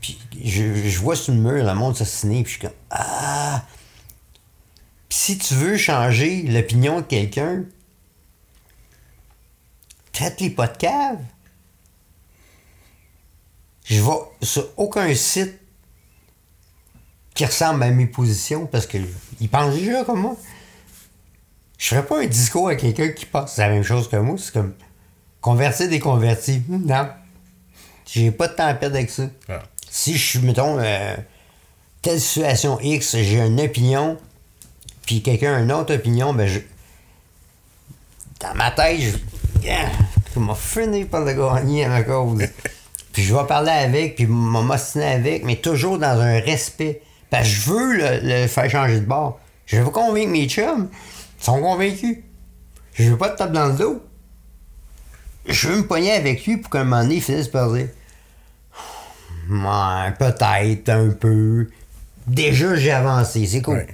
Puis je, je vois sur le mur le monde s'assiner, puis je suis comme, ah. Puis si tu veux changer l'opinion de quelqu'un, traite-les pas de cave. Je vais sur aucun site qui ressemble à mes positions parce qu'ils pensent déjà comme moi. Je ferais pas un discours à quelqu'un qui pense la même chose que moi. C'est comme convertir des convertis. Hmm, Non. J'ai pas de temps à perdre avec ça. Ah. Si je suis, mettons, euh, telle situation X, j'ai une opinion, puis quelqu'un a une autre opinion, ben je. Dans ma tête, je. Yeah, tu m'as fini par le gagner à ma cause. *laughs* puis je vais parler avec, puis m'ostiner avec, mais toujours dans un respect. Parce que je veux le, faire changer de bord. Je veux convaincre mes chums. Ils sont convaincus. Je veux pas te taper dans le dos. Je veux me pogner avec lui pour qu'à un moment donné, il finisse par dire peut-être un peu. Déjà, j'ai avancé, c'est cool.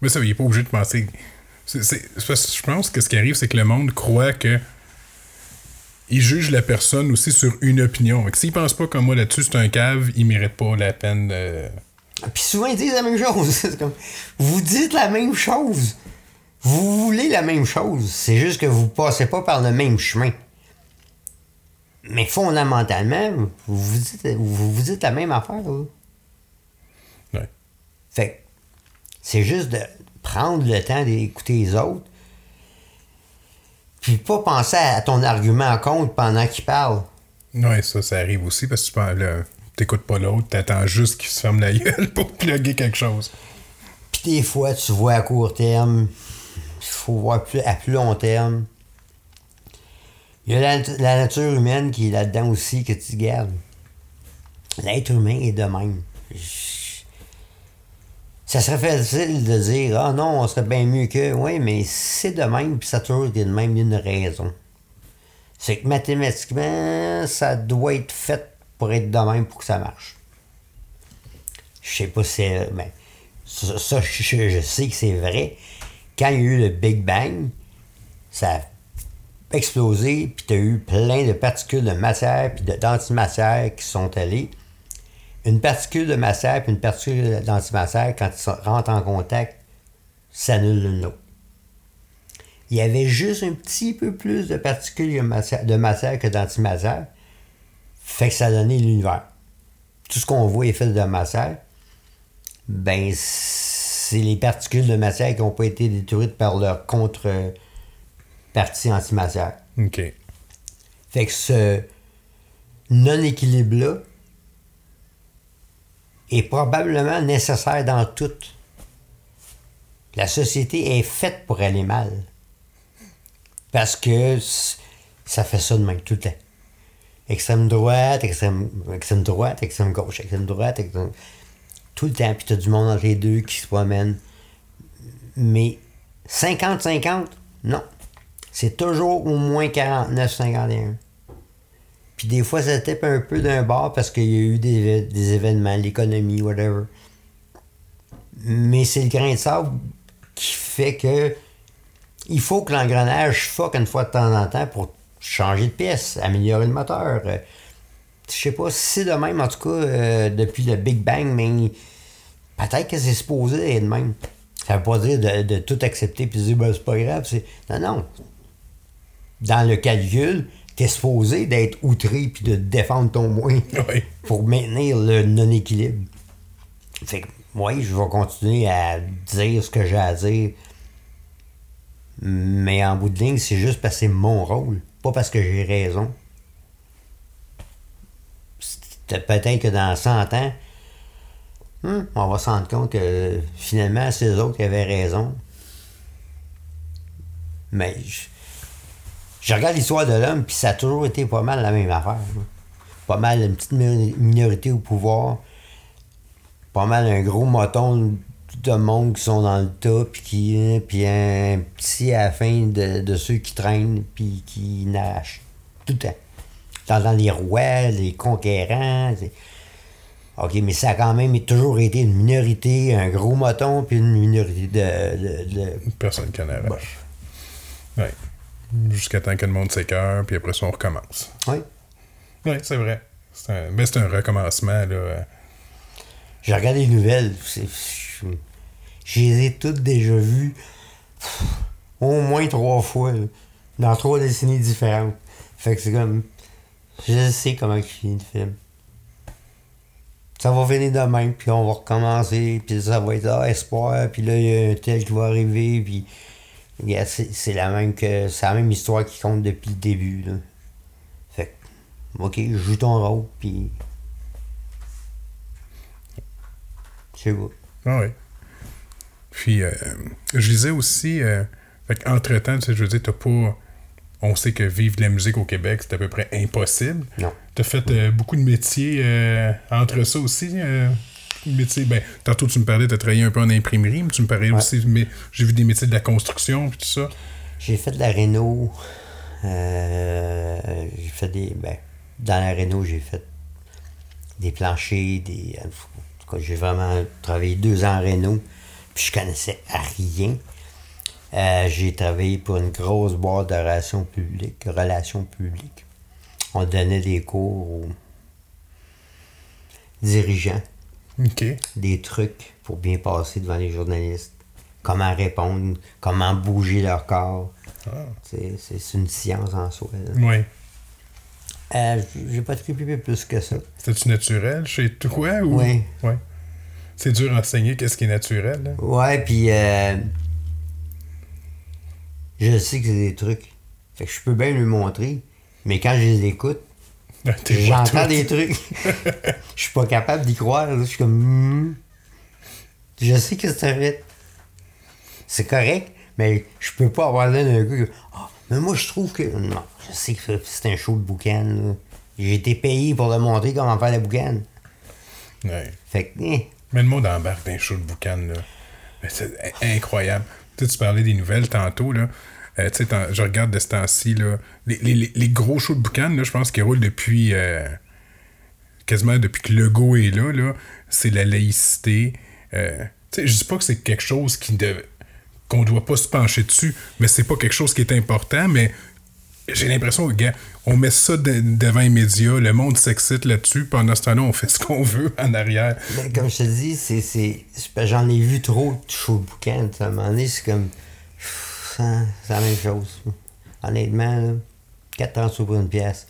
Mais ça, il est pas obligé de penser. je pense que ce qui arrive, c'est que le monde croit que. Il juge la personne aussi sur une opinion. S'il pense pas comme moi là-dessus, c'est un cave, il mérite pas la peine de. Puis souvent, ils disent la même chose. *laughs* Comme, vous dites la même chose. Vous voulez la même chose. C'est juste que vous passez pas par le même chemin. Mais fondamentalement, vous vous dites, vous vous dites la même affaire. là. Ouais. Fait c'est juste de prendre le temps d'écouter les autres. Puis pas penser à ton argument en compte pendant qu'ils parlent. Ouais, ça, ça arrive aussi parce que tu là, t'écoutes pas l'autre, t'attends juste qu'il se ferme la *laughs* gueule pour plugger quelque chose. Puis des fois, tu vois à court terme, il faut voir plus, à plus long terme. Il y a la, nat- la nature humaine qui est là-dedans aussi que tu gardes. L'être humain est de même. Je- Ça serait facile de dire Ah non, on serait bien mieux que. Oui, mais c'est de même, puis ça a toujours été de même, une raison. C'est que mathématiquement, ça doit être fait pour être de même pour que ça marche. Je sais pas si. Ben, ça, je, sais que c'est vrai. quand il y a eu le Big Bang, ça a explosé, puis tu as eu plein de particules de matière puis d'antimatière qui sont allées. Une particule de matière puis une particule d'antimatière, quand ils rentrent en contact, s'annulent l'une l'autre. Il y avait juste un petit peu plus de particules de matière, que d'antimatière. Fait que ça donné l'univers. Tout ce qu'on voit est fait de matière. Ben, c'est les particules de matière qui n'ont pas été détruites par leur contre-partie antimatière. OK. Fait que ce non-équilibre-là est probablement nécessaire dans tout. La société est faite pour aller mal. Parce que ça fait ça de même tout le temps. Extrême droite, extrême, extrême droite, extrême gauche, extrême droite, extrême... Tout le temps, puis t'as du monde entre les deux qui se promène. Mais 50-50, non. C'est toujours au moins 49-51. Puis des fois, ça tape un peu d'un bord parce qu'il y a eu des, événements, l'économie, whatever. Mais c'est le grain de sable qui fait que il faut que l'engrenage fuck une fois de temps en temps pour changer de pièce, améliorer le moteur. Euh, Je sais pas si c'est de même, en tout cas, euh, depuis le Big Bang, mais peut-être que c'est supposé être de même. Ça veut pas dire de, tout accepter puis de dire, ben, c'est pas grave. Non, non. Dans le calcul, t'es supposé d'être outré puis de défendre ton moins *laughs* Oui. pour maintenir le non-équilibre. Fait que, oui, je vais continuer à dire ce que j'ai à dire. Mais en bout de ligne, c'est juste parce que c'est mon rôle, pas parce que j'ai raison. Peut-être que dans 100 ans, hmm, on va se rendre compte que finalement, c'est eux autres qui avaient raison. Mais je, je regarde l'histoire de l'homme, puis ça a toujours été pas mal la même affaire. là. Pas mal une petite mi- minorité au pouvoir, pas mal un gros moton de monde qui sont dans le tas, puis qui puis un petit à la fin de, de ceux qui traînent, puis qui nagent. Tout le temps. Dans, dans les rois, les conquérants. OK, mais ça a quand même toujours été une minorité, un gros moton, puis une minorité de- de- de, Personne qui en arrache. Ouais. Jusqu'à temps que le monde s'écœure, puis après ça, on recommence. Oui. Oui, c'est vrai. C'est un, ben, c'est un recommencement, là. J'ai regardé les nouvelles. c'est- Je, je les ai toutes déjà vues pff, au moins trois fois, là, dans trois décennies différentes. Fait que c'est comme. Je sais comment il finit le film. Ça va finir de même, puis on va recommencer, puis ça va être ah, espoir, puis là, il y a un tel qui va arriver, puis. Regarde, C'est c'est la même que. C'est la même histoire qui compte depuis le début, là. Fait que, ok, joue ton rôle, puis. C'est beau. Ah oui. Puis, euh, je disais aussi, euh, fait entre-temps, tu sais, je veux dire, t'as pas... On sait que vivre de la musique au Québec, c'est à peu près impossible. Non. T'as fait euh, beaucoup de métiers euh, entre ça aussi. Euh, métiers, ben, tantôt, tu me parlais, t'as travaillé un peu en imprimerie, mais tu me parlais Ouais. aussi, mais j'ai vu des métiers de la construction, puis tout ça. J'ai fait de la réno. Euh, j'ai fait des. Ben, dans la réno, j'ai fait des planchers, des. En tout cas, j'ai vraiment travaillé deux ans en réno, puis je connaissais rien. Euh, j'ai travaillé pour une grosse boîte de relations publiques. Relations publiques. On donnait des cours aux dirigeants Des trucs pour bien passer devant les journalistes. Comment répondre, comment bouger leur corps. Ah. C'est, une science en soi. là. Oui. Euh, j'ai pas trippé plus que ça. C'était-tu naturel chez toi ou... Oui. Ouais. C'est dur à enseigner qu'est-ce qui est naturel, là. Ouais, puis euh, je sais que c'est des trucs. Fait que je peux bien lui montrer, mais quand je les écoute, j'entends des trucs. *laughs* Je suis pas capable d'y croire. Je suis comme. Hmm. Je sais que c'est vrai. C'est correct, mais je peux pas avoir l'air d'un gars. Ah, mais moi, je trouve que. Non, je sais que c'est un show de boucan. J'ai été payé pour le montrer comment faire la boucan. Ouais. Fait que. eh, Mais le monde embarque d'un show de boucan, là. C'est incroyable. Tu sais, tu parlais des nouvelles tantôt, là. Euh, tu je regarde de ce temps-ci, là. Les, les- les- gros shows de boucan, je pense qu'ils roulent depuis. euh, quasiment depuis que Legault est là, là. C'est la laïcité. Euh, tu je dis pas que c'est quelque chose qui de- qu'on doit pas se pencher dessus, mais c'est pas quelque chose qui est important, mais j'ai l'impression, gars, on met ça de- devant les médias, le monde s'excite là-dessus, pendant ce temps-là, on fait ce qu'on veut en arrière. Mais comme je te dis, c'est, c'est, que j'en ai vu trop de show boucan. À un moment donné, c'est comme. C'est la même chose. Honnêtement, là, 4 sous pour une pièce.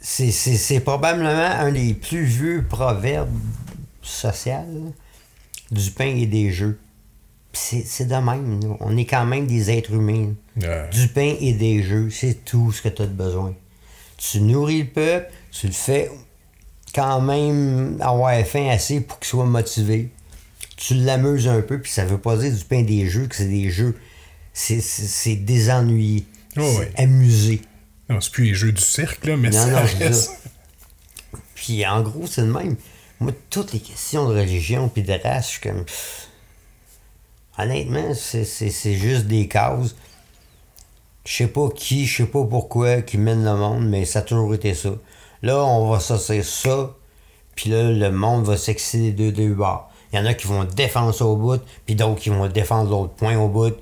C'est, probablement un des plus vieux proverbes sociaux du pain et des jeux. C'est, de même. là. On est quand même des êtres humains. Ouais. Du pain et des jeux, c'est tout ce que tu as besoin. Tu nourris le peuple, tu le fais quand même avoir faim assez pour qu'il soit motivé. Tu l'amuses un peu, puis ça veut pas dire du pain des jeux que c'est des jeux. C'est, désennuyé. Oh, c'est ouais. amusé. Non, c'est plus les jeux du cirque, là, mais Non, non, reste. ça. Puis en gros, c'est le même. Moi, toutes les questions de religion puis de race, je suis comme. pff, Honnêtement, c'est juste des causes. Je sais pas qui, je sais pas pourquoi, qui mène le monde, mais ça a toujours été ça. Là, on va sortir ça, puis là, le monde va s'exciter de deux bords. Il y en a qui vont défendre ça au bout, puis d'autres qui vont défendre l'autre point au bout.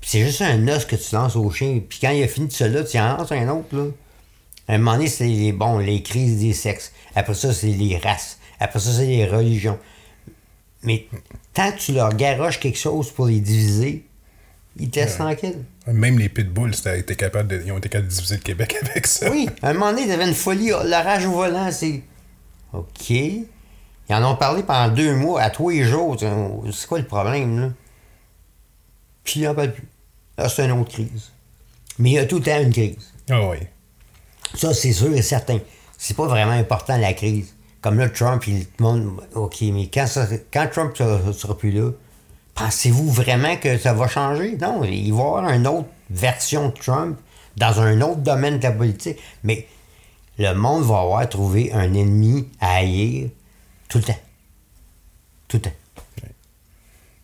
C'est juste un os que tu lances au chien. Puis quand il a fini de cela, tu en lances un autre, là. À un moment donné, c'est les, bon, les crises des sexes. Après ça, c'est les races. Après ça, c'est les religions. Mais tant que tu leur garoches quelque chose pour les diviser, ils te laissent tranquilles. Même les pitbulls, de- ils ont été capables de diviser le Québec *laughs* avec ça. Oui, à un moment donné, il y avait une folie. La rage au volant, c'est. OK. Ils en ont parlé pendant deux mois, à tous les jours. C'est quoi le problème, là? Puis il n'en parle plus. Là, c'est une autre crise. Mais il y a tout le temps une crise. Ah oui. Ça, c'est sûr et certain. C'est pas vraiment important, la crise. Comme là, Trump, il, monde. OK, mais quand, ça- quand Trump sera, sera plus là, pensez-vous vraiment que ça va changer? Non, il va y avoir une autre version de Trump dans un autre domaine de la politique. Mais le monde va avoir trouvé un ennemi à haïr tout le temps. Tout le temps.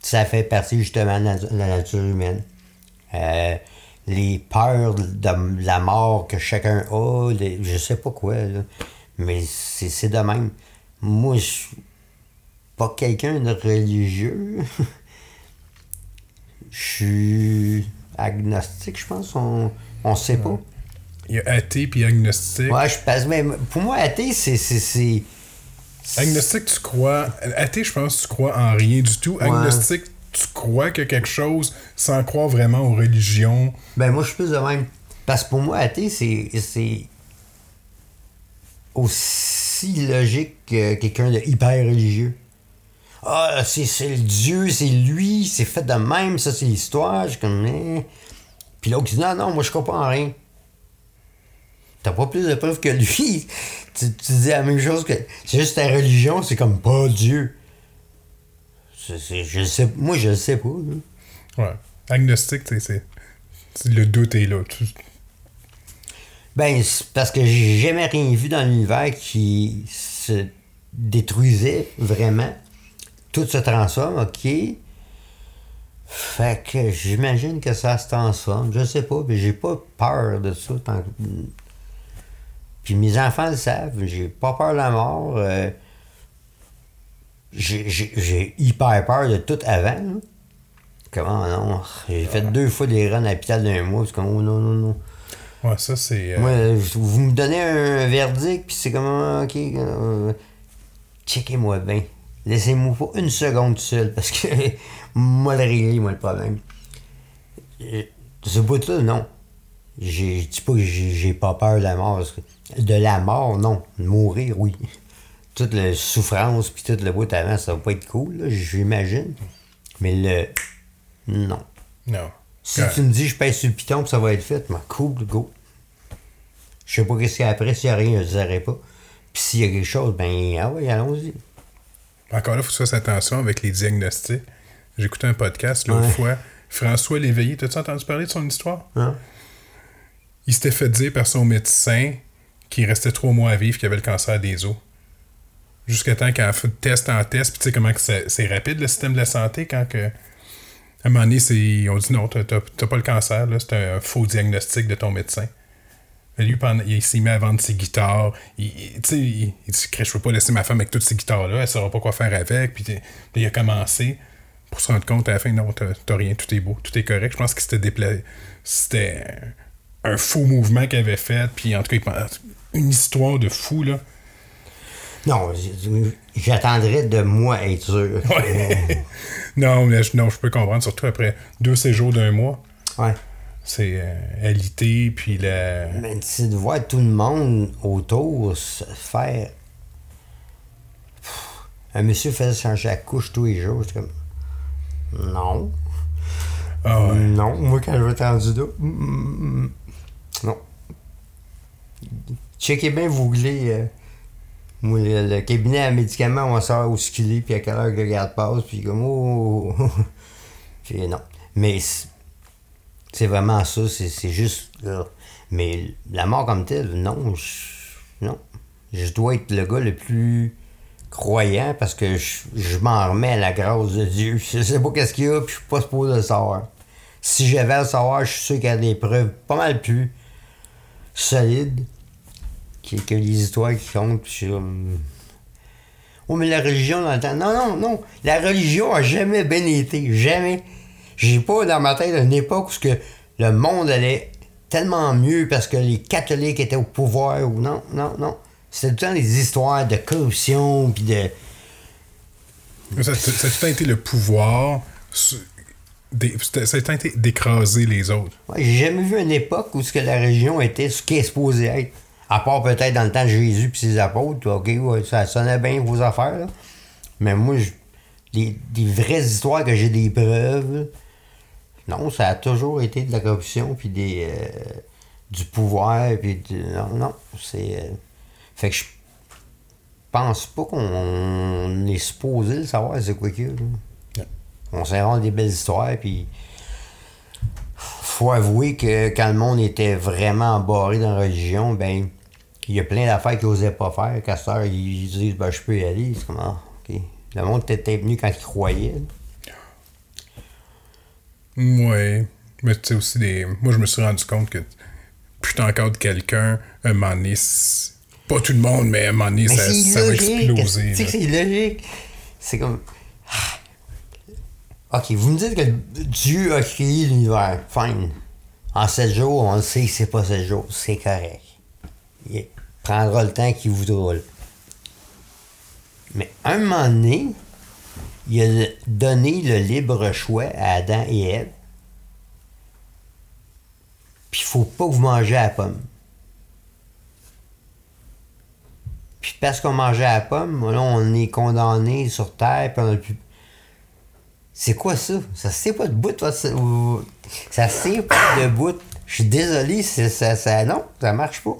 Ça fait partie justement de la, nature humaine. Euh, les peurs de la mort que chacun a, les- je sais pas quoi, là. mais c'est c'est de même. Moi, je suis pas quelqu'un de religieux. *laughs* Je suis agnostique, je pense. On, on sait pas. Il y a athée puis agnostique. Ouais, je pense. Mais pour moi, athée, c'est. Agnostique, tu crois. Athée, je pense que tu crois en rien du tout. Agnostique, tu crois que quelque chose sans croire vraiment aux religions? Ben, moi, je suis plus de même. Parce que pour moi, athée, c'est. c'est aussi logique que quelqu'un de hyper religieux. Ah, c'est le Dieu, c'est lui, c'est fait de même, ça, c'est l'histoire. Je comme. eh. Puis l'autre dit non, non, moi, je crois pas en rien. T'as pas plus de preuves que lui. Tu, tu dis la même chose que. C'est juste ta religion, c'est comme pas Dieu. C'est- c'est- je sais, moi, je le sais pas. là. Ouais. Agnostique, tu sais, c'est. Le doute est là. Tu- Ben, c'est parce que j'ai jamais rien vu dans l'univers qui se détruisait vraiment. Tout se transforme, ok. Fait que j'imagine que ça se transforme. Je sais pas, mais j'ai pas peur de ça. tant Puis mes enfants le savent, j'ai pas peur de la mort. euh, j'ai- hyper peur de tout avant. Comment non? J'ai fait deux fois des runs à l'hôpital d'un mois. C'est comme, oh non, non, non. Ouais, ça, c'est. euh, Moi, vous me donnez un verdict, puis c'est comme, ah, ok, euh, checkez-moi bien. Laissez-moi pas une seconde seul, parce que *laughs* moi, le régler, moi, le problème. Ce bout-là, non. J'ai- Je dis pas que j'ai pas peur de la mort. parce que- de la mort, non. De mourir, oui. Toute la souffrance, puis tout le bout avant, ça va pas être cool, j'imagine. Mais le. Non. Non. Si tu me dis je pèse sur le piton puis ça va être fait, ben cool, go. Je sais pas qu'est-ce qu'il y a après, s'il y a rien, je ne dirai pas. Puis s'il y a quelque chose, ben ah ouais, allons-y. Encore là, il faut que tu fasses attention avec les diagnostics. Écouté un podcast l'autre Ouais. fois. François Léveillé, t'as-tu entendu parler de son histoire? Hein? Il s'était fait dire par son médecin qu'il restait trois mois à vivre, qu'il avait le cancer des os. Jusqu'à temps qu'il a fait test en test. Tu sais comment c'est rapide le système de la santé quand que. À un moment donné, c'est- on dit non, t'as pas le cancer, c'est un faux diagnostic de ton médecin. Mais lui, il s'est mis à vendre ses guitares. Il, il- il, dit Je peux pas laisser ma femme avec toutes ces guitares-là, elle saura pas quoi faire avec. Puis, il a commencé. pour se rendre compte à la fin, non, t'as rien, tout est beau, tout est correct. Je pense que c'était dépla- C'était un faux mouvement qu'il avait fait, puis en tout cas, une histoire de fou, là. Non, j'attendrais de moi être sûr. Ouais. *laughs* non, mais je, non, je peux comprendre, surtout après deux séjours d'un mois. Ouais. C'est euh, alité, puis la. Mais c'est de voir tout le monde autour se faire. Pff, Un monsieur faisait changer la couche tous les jours. J'étais comme. Non. Ah ouais. Non. Moi, quand je vais mm, mm, Non. Checkez bien, vous googlez. euh, le, le cabinet à médicaments, on sort qu'il est, puis à quelle heure que le garde passe, puis comme. Oh! *laughs* puis non. Mais c'est- vraiment ça, c'est c'est juste là. Mais la mort comme telle, non, je, non. Je dois être le gars le plus croyant parce que je, je m'en remets à la grâce de Dieu. *laughs* Je sais pas qu'est-ce qu'il y a, puis je suis pas supposé le savoir. Si j'avais à le savoir, je suis sûr qu'il y a des preuves pas mal plus solides que, que les histoires qui comptent. suis comme, Oh, mais la religion le temps. Non, non, non. La religion a jamais bien été. Jamais. J'ai pas dans ma tête une époque où le monde allait tellement mieux parce que les catholiques étaient au pouvoir ou non, non, non. C'était tout le temps des histoires de corruption puis de. Ça, ça, ça a tout été le pouvoir? Ça a été d'écraser les autres. J'ai jamais vu une époque où ce que la religion était ce qu'elle est supposée être. À part peut-être dans le temps de Jésus puis ses apôtres. OK, ça sonnait bien vos affaires. là. Mais moi, je- des, vraies histoires que j'ai des preuves. Non, ça a toujours été de la corruption puis des euh, du pouvoir puis non non, c'est euh, fait que je pense pas qu'on est supposé le savoir c'est quoi là. On s'invente des belles histoires puis faut avouer que quand le monde était vraiment embarré dans la religion, ben il y a plein d'affaires qu'ils n'osaient pas faire. Qu'à heure, ils disent ben, je peux y aller. C'est comme ah. Le monde était venu quand il croyait. Ouais. Mais tu sais aussi des. Moi, je me suis rendu compte que plus t'encadres quelqu'un, un moment donné, pas tout le monde, mais un moment donné, Mais ça, ça va exploser. Tu sais c'est illogique. C'est comme. Ah. Ok, vous me dites que Dieu a créé l'univers. Fine. En sept jours, on le sait que c'est pas sept jours. C'est correct. Il prendra le temps qu'il voudra. Mais un moment donné, il a donné le libre choix à Adam et Ève. Puis il faut pas vous mangez à la pomme. Puis parce qu'on mangeait à la pomme, là, on est condamné sur Terre, puis on a plus... C'est quoi ça? Ça se tient pas de bout, ça, ça se tient pas de bout. Je suis désolé, ça, ça, non, ça marche pas.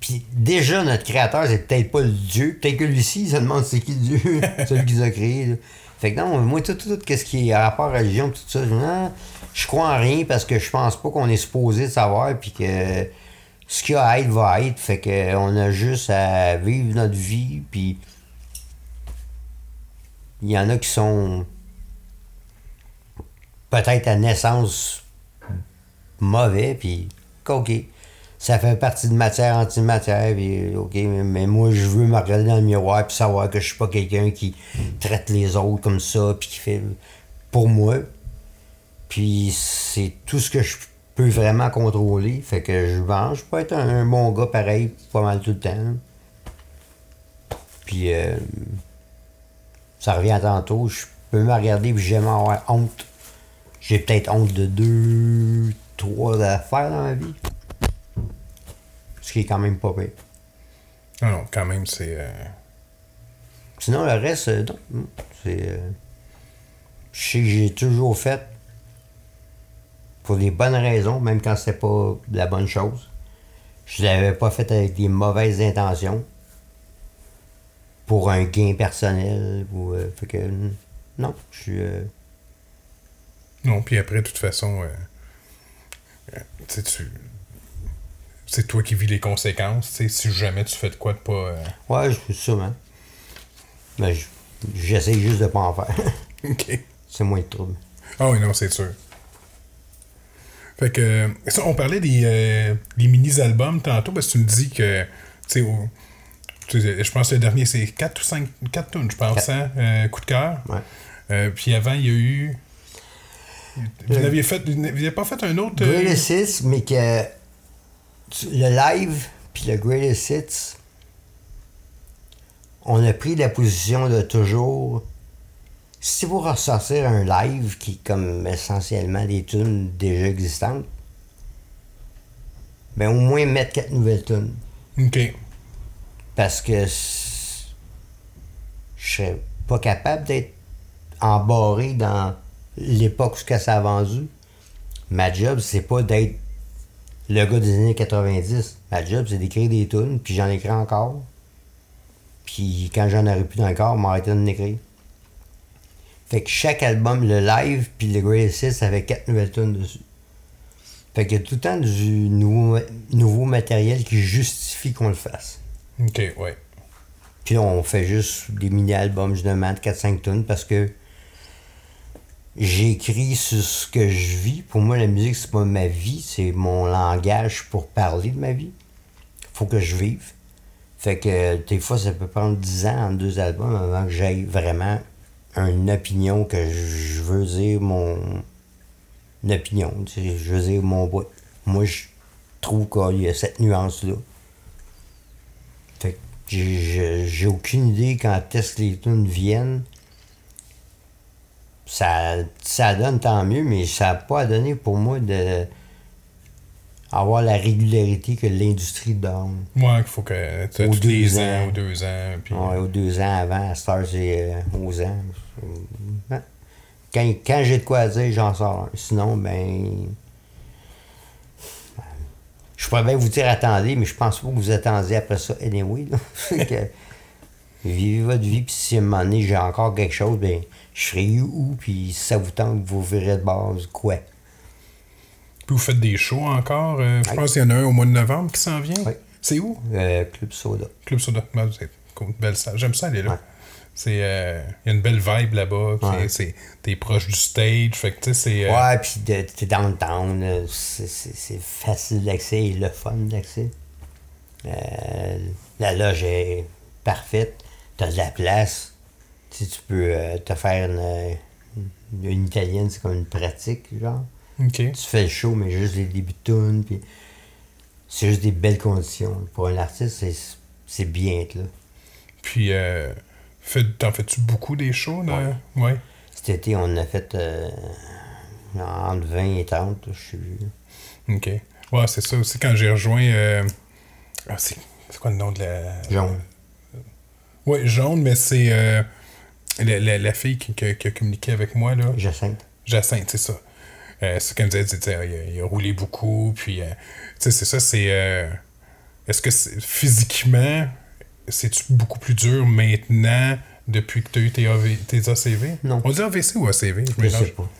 Puis déjà, notre créateur, c'est peut-être pas le Dieu. Peut-être que lui-ci, se demande c'est qui Dieu, *laughs* celui qui nous a créé. Fait que non, moi, tout, tout, tout ce qui est rapport à la religion, tout ça, non, je crois en rien parce que je pense pas qu'on est supposé savoir, puis que ce qu'il y a à être va être. Fait que on a juste à vivre notre vie, puis il y en a qui sont peut-être à naissance mauvais, puis OK. Ça fait partie de matière, antimatière, puis OK, mais, mais moi, je veux me regarder dans le miroir puis savoir que je suis pas quelqu'un qui traite les autres comme ça, puis qui fait pour moi. Puis c'est tout ce que je peux vraiment contrôler. Fait que je mange. Je peux être un, un bon gars pareil pas mal tout le temps. Puis euh, ça revient à tantôt. Je peux me regarder puis j'aime avoir honte. J'ai peut-être honte de deux, trois affaires dans ma vie. Ce qui est quand même pas pire. Non, non, quand même, c'est. euh, Sinon, le reste, euh, non. C'est. je sais que j'ai toujours fait pour des bonnes raisons, même quand c'était pas la bonne chose. Je l'avais pas fait avec des mauvaises intentions. Pour un gain personnel. Ou, euh, fait que. Non, je suis. euh, Non, puis après, de toute façon, euh, tu. C'est toi qui vis les conséquences, tu sais, si jamais tu fais de quoi de pas. ouais, je suis sûrement. Mais je- j'essaie juste de pas en faire. *laughs* Ok. C'est moins de trouble. Ah oui, non, c'est sûr. Fait que, ça, on parlait des, euh, des mini-albums tantôt, parce que tu me dis que, tu sais, Je pense que le dernier, c'est 4 ou 5 4 tonnes, je pense, hein? Euh, coup de cœur. Ouais. Euh, puis avant, il y a eu. Vous n'aviez fait, vous n'aviez pas fait un autre. Greatest Hits, mais que le live puis le Greatest Hits, on a pris la position de toujours. Si vous ressortir un live qui est comme essentiellement des tunes déjà existantes, ben au moins mettre quatre nouvelles tunes. Ok. Parce que je serais pas capable d'être embarré dans l'époque où ça a vendu. Ma job, c'est pas d'être le gars des années 90. Ma job, c'est d'écrire des tunes, puis j'en écris encore. Puis quand j'en aurai plus corps, m'arrêter d'en écrire. Fait que chaque album, le live, puis le Greatest Hits, avait quatre nouvelles tunes dessus. Fait a tout le temps du nouveau, nouveau matériel qui justifie qu'on le fasse. Ok, ouais. Puis là, on fait juste des mini-albums, je demande 4-5 tonnes parce que j'écris sur ce que je vis. Pour moi, la musique, c'est pas ma vie, c'est mon langage pour parler de ma vie. Faut que je vive. Fait que des fois, ça peut prendre 10 ans en deux albums avant que j'aille vraiment une opinion que je veux dire mon une opinion. tu sais, Je veux dire mon bout. Moi, je trouve qu'il y a cette nuance-là. Fait que j'ai- aucune idée quand est-ce que les tunes viennent. Ça, ça donne tant mieux, mais ça n'a pas donné pour moi de avoir la régularité que l'industrie donne. Ouais, qu'il faut que tu deux ans ans. ou deux ans. Puis, Ouais, aux deux ans avant, à Star, c'est euh, aux ans. Ouais. Quand, quand j'ai de quoi dire, j'en sors. un. Sinon, ben. Je pourrais bien vous dire attendez, mais je pense pas que vous attendiez après ça anyway. Là. *laughs* Fait que, vivez votre vie, puis si à un moment donné j'ai encore quelque chose, ben je serai où, puis si ça vous tente, vous verrez de base quoi. Puis vous faites des shows encore. euh, je pense qu'il y en a un au mois de novembre qui s'en vient. Ouais. C'est où? Euh, Club Soda. Club Soda. Ben, c'est belle salle. J'aime ça aller là. C'est, euh, il y a une belle vibe là-bas. Ouais. c'est- T'es proche du stage. Fait que tu sais, c'est. euh, Ouais, puis t'es downtown, c'est facile d'accès et le fun d'accès. Euh, la loge est parfaite, t'as de la place. Tu tu peux euh, te faire une, une, italienne, c'est comme une pratique, genre. Ok. Tu fais le show, mais juste les débuts de puis c'est juste des belles conditions. Pour un artiste, c'est- c'est bien être là. Puis, euh, fais- t'en fais-tu beaucoup des shows? Là? Ouais. Cet été, on a fait euh, entre 20 et 30, je suis Ok. Ouais, c'est ça aussi. Quand j'ai rejoint. euh, ah, c'est c'est quoi le nom de la. jaune. Ouais, jaune, mais c'est. euh, la, la- la fille qui, qui a- qui a communiqué avec moi, là. Jacinthe. Jacinthe, c'est ça. Euh, ce qu'elle me disait, c'est, il, a, il a roulé beaucoup, puis, euh, tu sais, c'est ça, c'est... euh, est-ce que c'est- physiquement, c'est-tu beaucoup plus dur maintenant, depuis que tu as eu tes, AV tes ACV? Non. On dit AVC ou ACV? Je Je sais mélange, pas.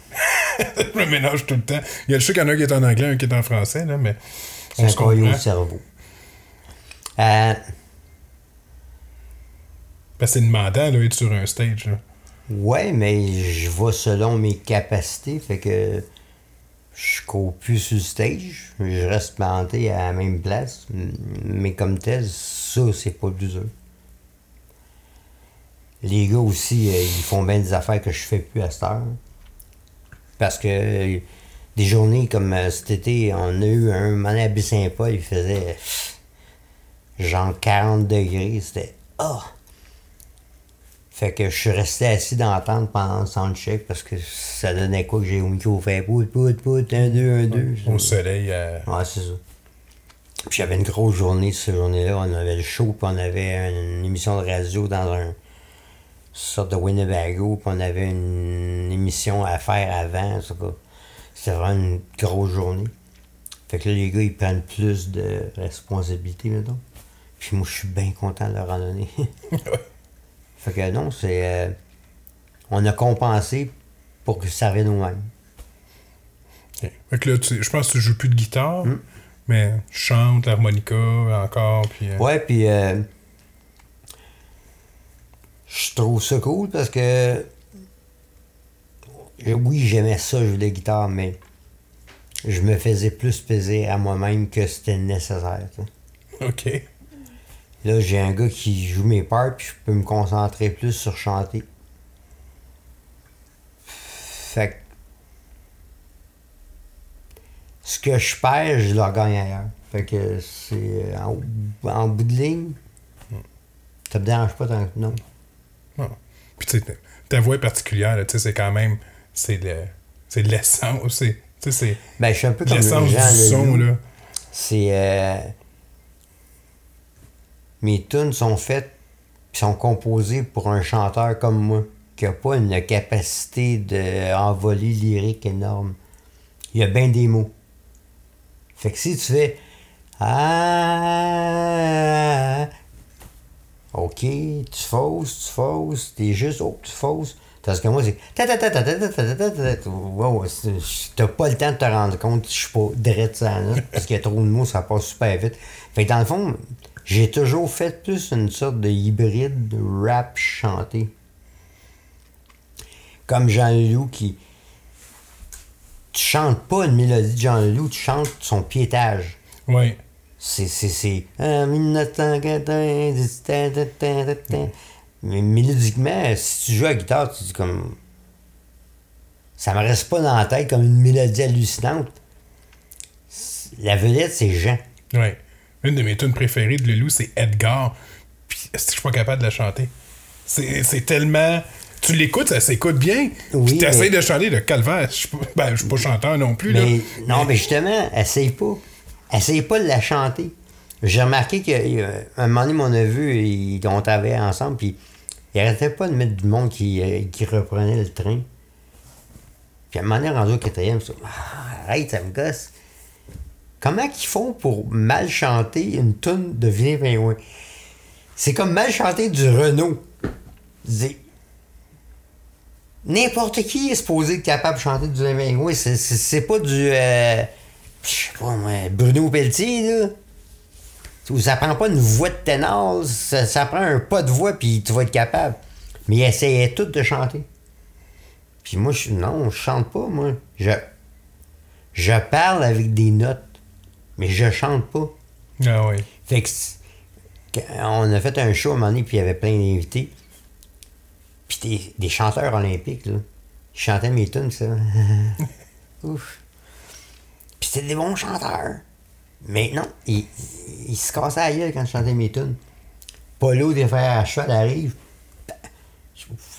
*laughs* je me mélange tout le temps. Il y a le sûr qu'il y en a un qui est en anglais, un qui est en français, là, mais C'est on se comprend. au cerveau. Euh, Parce que c'est demandant, là, être sur un stage, là. ouais, mais je vais selon mes capacités, fait que je cours plus sur le stage, je reste planté à la même place, mais comme tel, ça, c'est pas plus dur. Les gars aussi, euh, ils font bien des affaires que je fais plus à cette heure. Parce que euh, des journées comme euh, cet été, on a eu un donné à Baie-Saint-Paul, il faisait genre 40 degrés, c'était ah! Fait que je suis resté assis dans la tente pendant le soundcheck parce que ça donnait quoi que j'ai au micro fait pout, pout, pout, un, deux, un, deux. Au soleil, euh, Ouais, c'est ça. Puis j'avais une grosse journée cette journée-là. On avait le show, puis on avait une émission de radio dans un une sorte de Winnebago, puis on avait une émission à faire avant. C'était vraiment une grosse journée. Fait que là, les gars, ils prennent plus de responsabilités, mettons. Puis moi, je suis bien content de leur en donner. *laughs* fait que non, c'est. euh, on a compensé pour que ça revienne ok. Fait que là, tu- je pense que tu joues plus de guitare, Hmm. Mais je chante l'harmonica encore, puis... euh, Ouais, puis euh, je trouve ça cool parce que oui, j'aimais ça jouer de la guitare, mais je me faisais plus plaisir à moi-même que c'était nécessaire. OK. Là, j'ai un gars qui joue mes parts, puis je peux me concentrer plus sur chanter. Fait que ce que je perds, je le gagne ailleurs. Fait que c'est euh, en, en bout de ligne, ça me dérange pas tant que non. Puis tu sais, ta- voix est particulière, tu sais, c'est quand même. C'est le. C'est l'essence. C'est. Tu sais, c'est. Ben, je suis un peu comme L'essence Jean du son, là. C'est. euh, mes tunes sont faites sont composées pour un chanteur comme moi, qui a pas une capacité d'envoler lyrique énorme. Il y a bien des mots. Fait que si tu fais Ah, OK, tu fausses, tu fausses, t'es juste, oh, tu fausses. Parce que moi, c'est. T'as pas le temps de te rendre compte je suis pas drette ça, là, parce qu'il y a trop de mots, ça passe super vite. Fait que dans le fond, j'ai toujours fait plus une sorte de hybride rap chanté. Comme Jean-Loup qui tu chantes pas une mélodie de Jean Leloup, tu chantes son piétage. Ouais. C'est, c'est, c'est. En 1990, ta, ta, ta, ta, ta. Mais mélodiquement, si tu joues à la guitare, tu dis comme. Ça me reste pas dans la tête comme une mélodie hallucinante. La vedette, c'est Jean. Ouais. Une de mes tunes préférées de Lelou, c'est Edgar. Puis, est-ce que je suis pas capable de la chanter? C'est c'est tellement. Tu l'écoutes, ça s'écoute bien. Oui, puis t'essayes mais- de chanter de calvaire. Je suis pas, ben, je suis pas chanteur non plus, là. Non, mais justement, essaye pas. Essaye pas de la chanter. J'ai remarqué qu'à un moment donné, mon neveu, il, on travaillait ensemble, puis il arrêtait pas de mettre du monde qui, euh, qui reprenait le train. Puis à un moment donné, rendu au quatrième, dit, Ah, arrête, ça me gosse. Comment qu'ils font pour mal chanter une toune de Vilain Pingouin? C'est comme mal chanter du Renault. N'importe qui est supposé être capable de chanter du Pingouin. C'est- C'est c'est pas du. euh, je sais pas moi, Bruno Pelletier, là. Ça prend pas une voix de ténor, ça, ça prend un pas de voix, puis tu vas être capable. Mais il essayait tout de chanter. Puis moi, je, non, je chante pas, moi. Je, je parle avec des notes, mais je chante pas. Ah ouais. Fait que, on a fait un show à un moment donné, puis il y avait plein d'invités. Puis des, des chanteurs olympiques, là. Ils chantaient mes tunes, ça. *laughs* Ouf. Puis c'était des bons chanteurs. Mais non, ils, ils se cassaient la gueule quand je chantais mes tunes. Polo des frères à cheval arrive.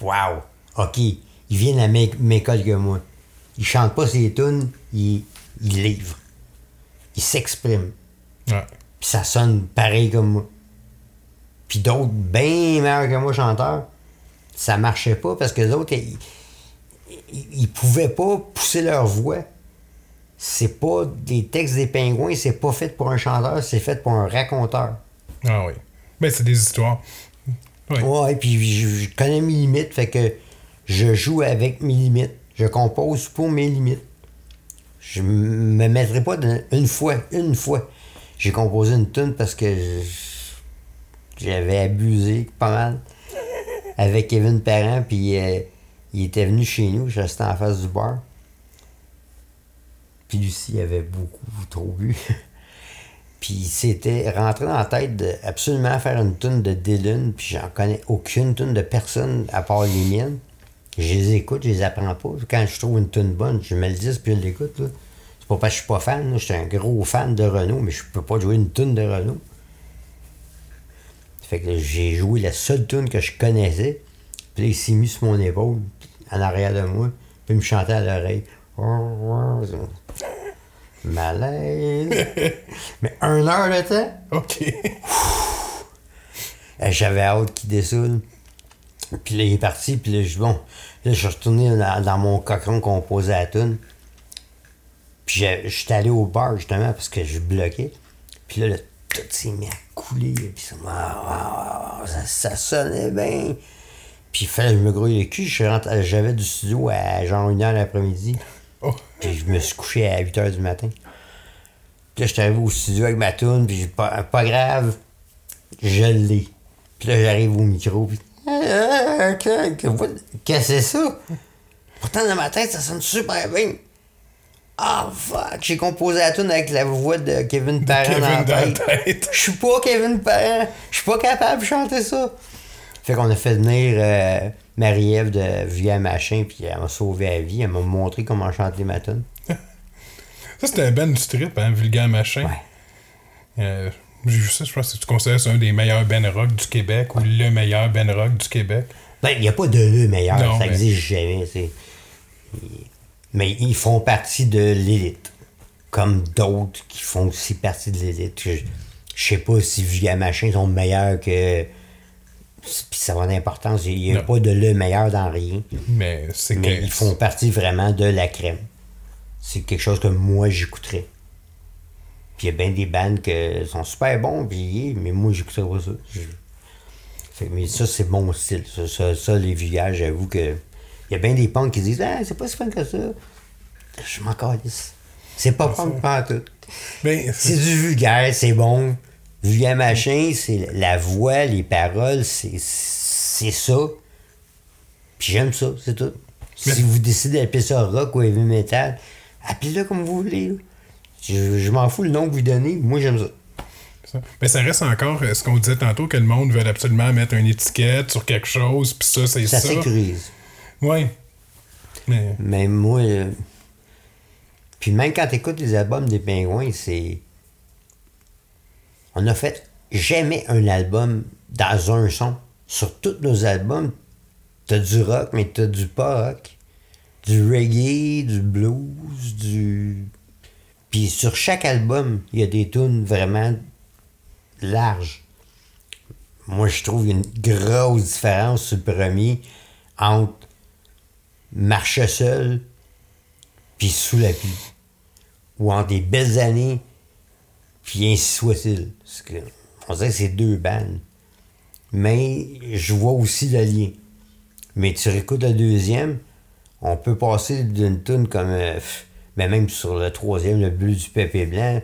Wow! OK. Ils viennent à la même même école que moi. Ils chantent pas ses tunes, ils, ils livrent. Ils s'expriment. Ouais. Puis ça sonne pareil comme moi. Puis d'autres, bien meilleurs que moi, chanteurs, ça marchait pas parce que les autres, ils, ils, pouvaient pas pousser leur voix. C'est pas des textes des pingouins, c'est pas fait pour un chanteur, c'est fait pour un raconteur. Ah oui. Ben, c'est des histoires. Ouais. Ouais, puis je, je connais mes limites, fait que je joue avec mes limites. Je compose pour mes limites. Je me mettrai pas dans- une fois, une fois. J'ai composé une tune parce que j'avais abusé pas mal avec Kevin Parent, puis euh, il était venu chez nous, je restais en face du bar. Puis Lucie avait beaucoup trop bu. *laughs* Puis il s'était rentré dans la tête de absolument faire une tune de Dylan, puis j'en connais aucune tune de personne à part les miennes. Je les écoute, je les apprends pas. Quand je trouve une tune bonne, je me le dis puis je l'écoute. C'est pas parce que je suis pas fan, je suis un gros fan de Renault, mais je peux pas jouer une tune de Renault. Fait que j'ai joué la seule tune que je connaissais. Puis là, il s'est mis sur mon épaule, en arrière de moi, puis il me chantait à l'oreille. Malaise. *laughs* Mais un heure de temps, OK. euh, j'avais hâte qu'il dessoule. Puis là, il est parti, puis là, je bon, là, je suis retourné dans, dans mon cochon qu'on posait à la toune. Puis j'étais allé au bar, justement, parce que je bloquais. Puis là, le- tout s'est mis à couler. Puis ça, ah, ah, ah, ça, ça sonnait bien. Puis il fallait que je me grouille le cul. J'avais du studio à genre 1h l'après-midi. Oh. Puis je me suis couché à 8 h du matin. Puis là, j'étais arrivé au studio avec ma toune, puis pas, pas grave, je l'ai. Puis là, j'arrive au micro, puis. Ah, que- que- Qu'est-ce que c'est ça? Pourtant, dans ma tête, ça sonne super bien. Ah, fuck! J'ai composé la tune avec la voix de Kevin Parent Kevin dans la dans la tête. Je suis pas Kevin Parent. Je suis pas capable de chanter ça. Fait qu'on a fait venir euh, Marie-Ève de Via Machin, puis elle m'a sauvé la vie. Elle m'a montré comment chanter ma tune. *laughs* Ça, c'était un band du strip, hein, Vulgaire Machin. Ouais. Euh, J'ai vu ça, je pense que tu considères que c'est un des meilleurs Ben rock du Québec ou le meilleur Ben rock du Québec. Ben, il n'y a pas de le meilleur, Non, ça mais- existe jamais. c'est- Mais ils font partie de l'élite. Comme d'autres qui font aussi partie de l'élite. Je, je sais pas si Via Machin sont meilleurs que. Puis ça va d'importance. Il n'y a Non. pas de le meilleur dans rien. Mais c'est Mais ils font partie vraiment de la crème. C'est quelque chose que moi j'écouterais. Puis il y a bien des bandes qui sont super bons, puis, mais moi j'écouterais pas ça. Je- mais ça, c'est mon style. Ça, ça, ça, les villages, j'avoue que. Il y a bien des punks qui disent Ah, c'est pas si fun que ça. Je m'en calisse. C'est pas punk pas tout. Mais C'est du vulgaire, c'est bon. Vulgaire machin, c'est la voix, les paroles, c'est ça. Puis j'aime ça, c'est tout. Mais- Si vous décidez d'appeler ça rock ou heavy metal, appelez-le comme vous voulez. Je, je m'en fous le nom que vous donnez, moi j'aime ça. Ça. Mais ça reste encore euh, ce qu'on disait tantôt, que le monde veut absolument mettre une étiquette sur quelque chose, puis ça, c'est Ça ça. sécurise. Oui. Mais, moi. euh, Puis même quand tu écoutes les albums des Pingouins, c'est. On n'a fait jamais un album dans un son. Sur tous nos albums, t'as du rock, mais t'as du pas rock. Du reggae, du blues, du. Puis sur chaque album, il y a des tunes vraiment larges. Moi, je trouve une grosse différence sur le premier entre marche seul, puis sous la pluie. Ou en des belles années, puis ainsi soit-il. On dirait que c'est deux bandes. Mais je vois aussi le lien. Mais tu réécoutes le deuxième, on peut passer d'une tune comme. euh, mais même sur le troisième, le bleu du pépé blanc.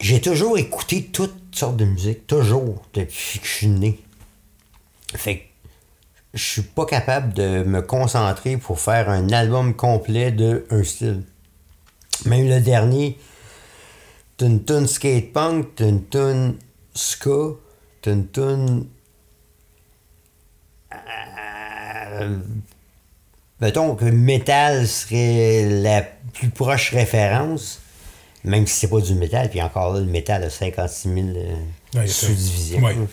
J'ai toujours écouté toutes sortes de musique, toujours, depuis que je suis je suis pas capable de me concentrer pour faire un album complet de un style. Même le dernier, t'as une tune skate punk, t'as une tune ska, t'as une tune. Euh, mettons que metal serait la plus proche référence, même si c'est pas du métal, puis encore là, le métal a 56 000 euh, Ouais, sous-divisions. Ouais. hein,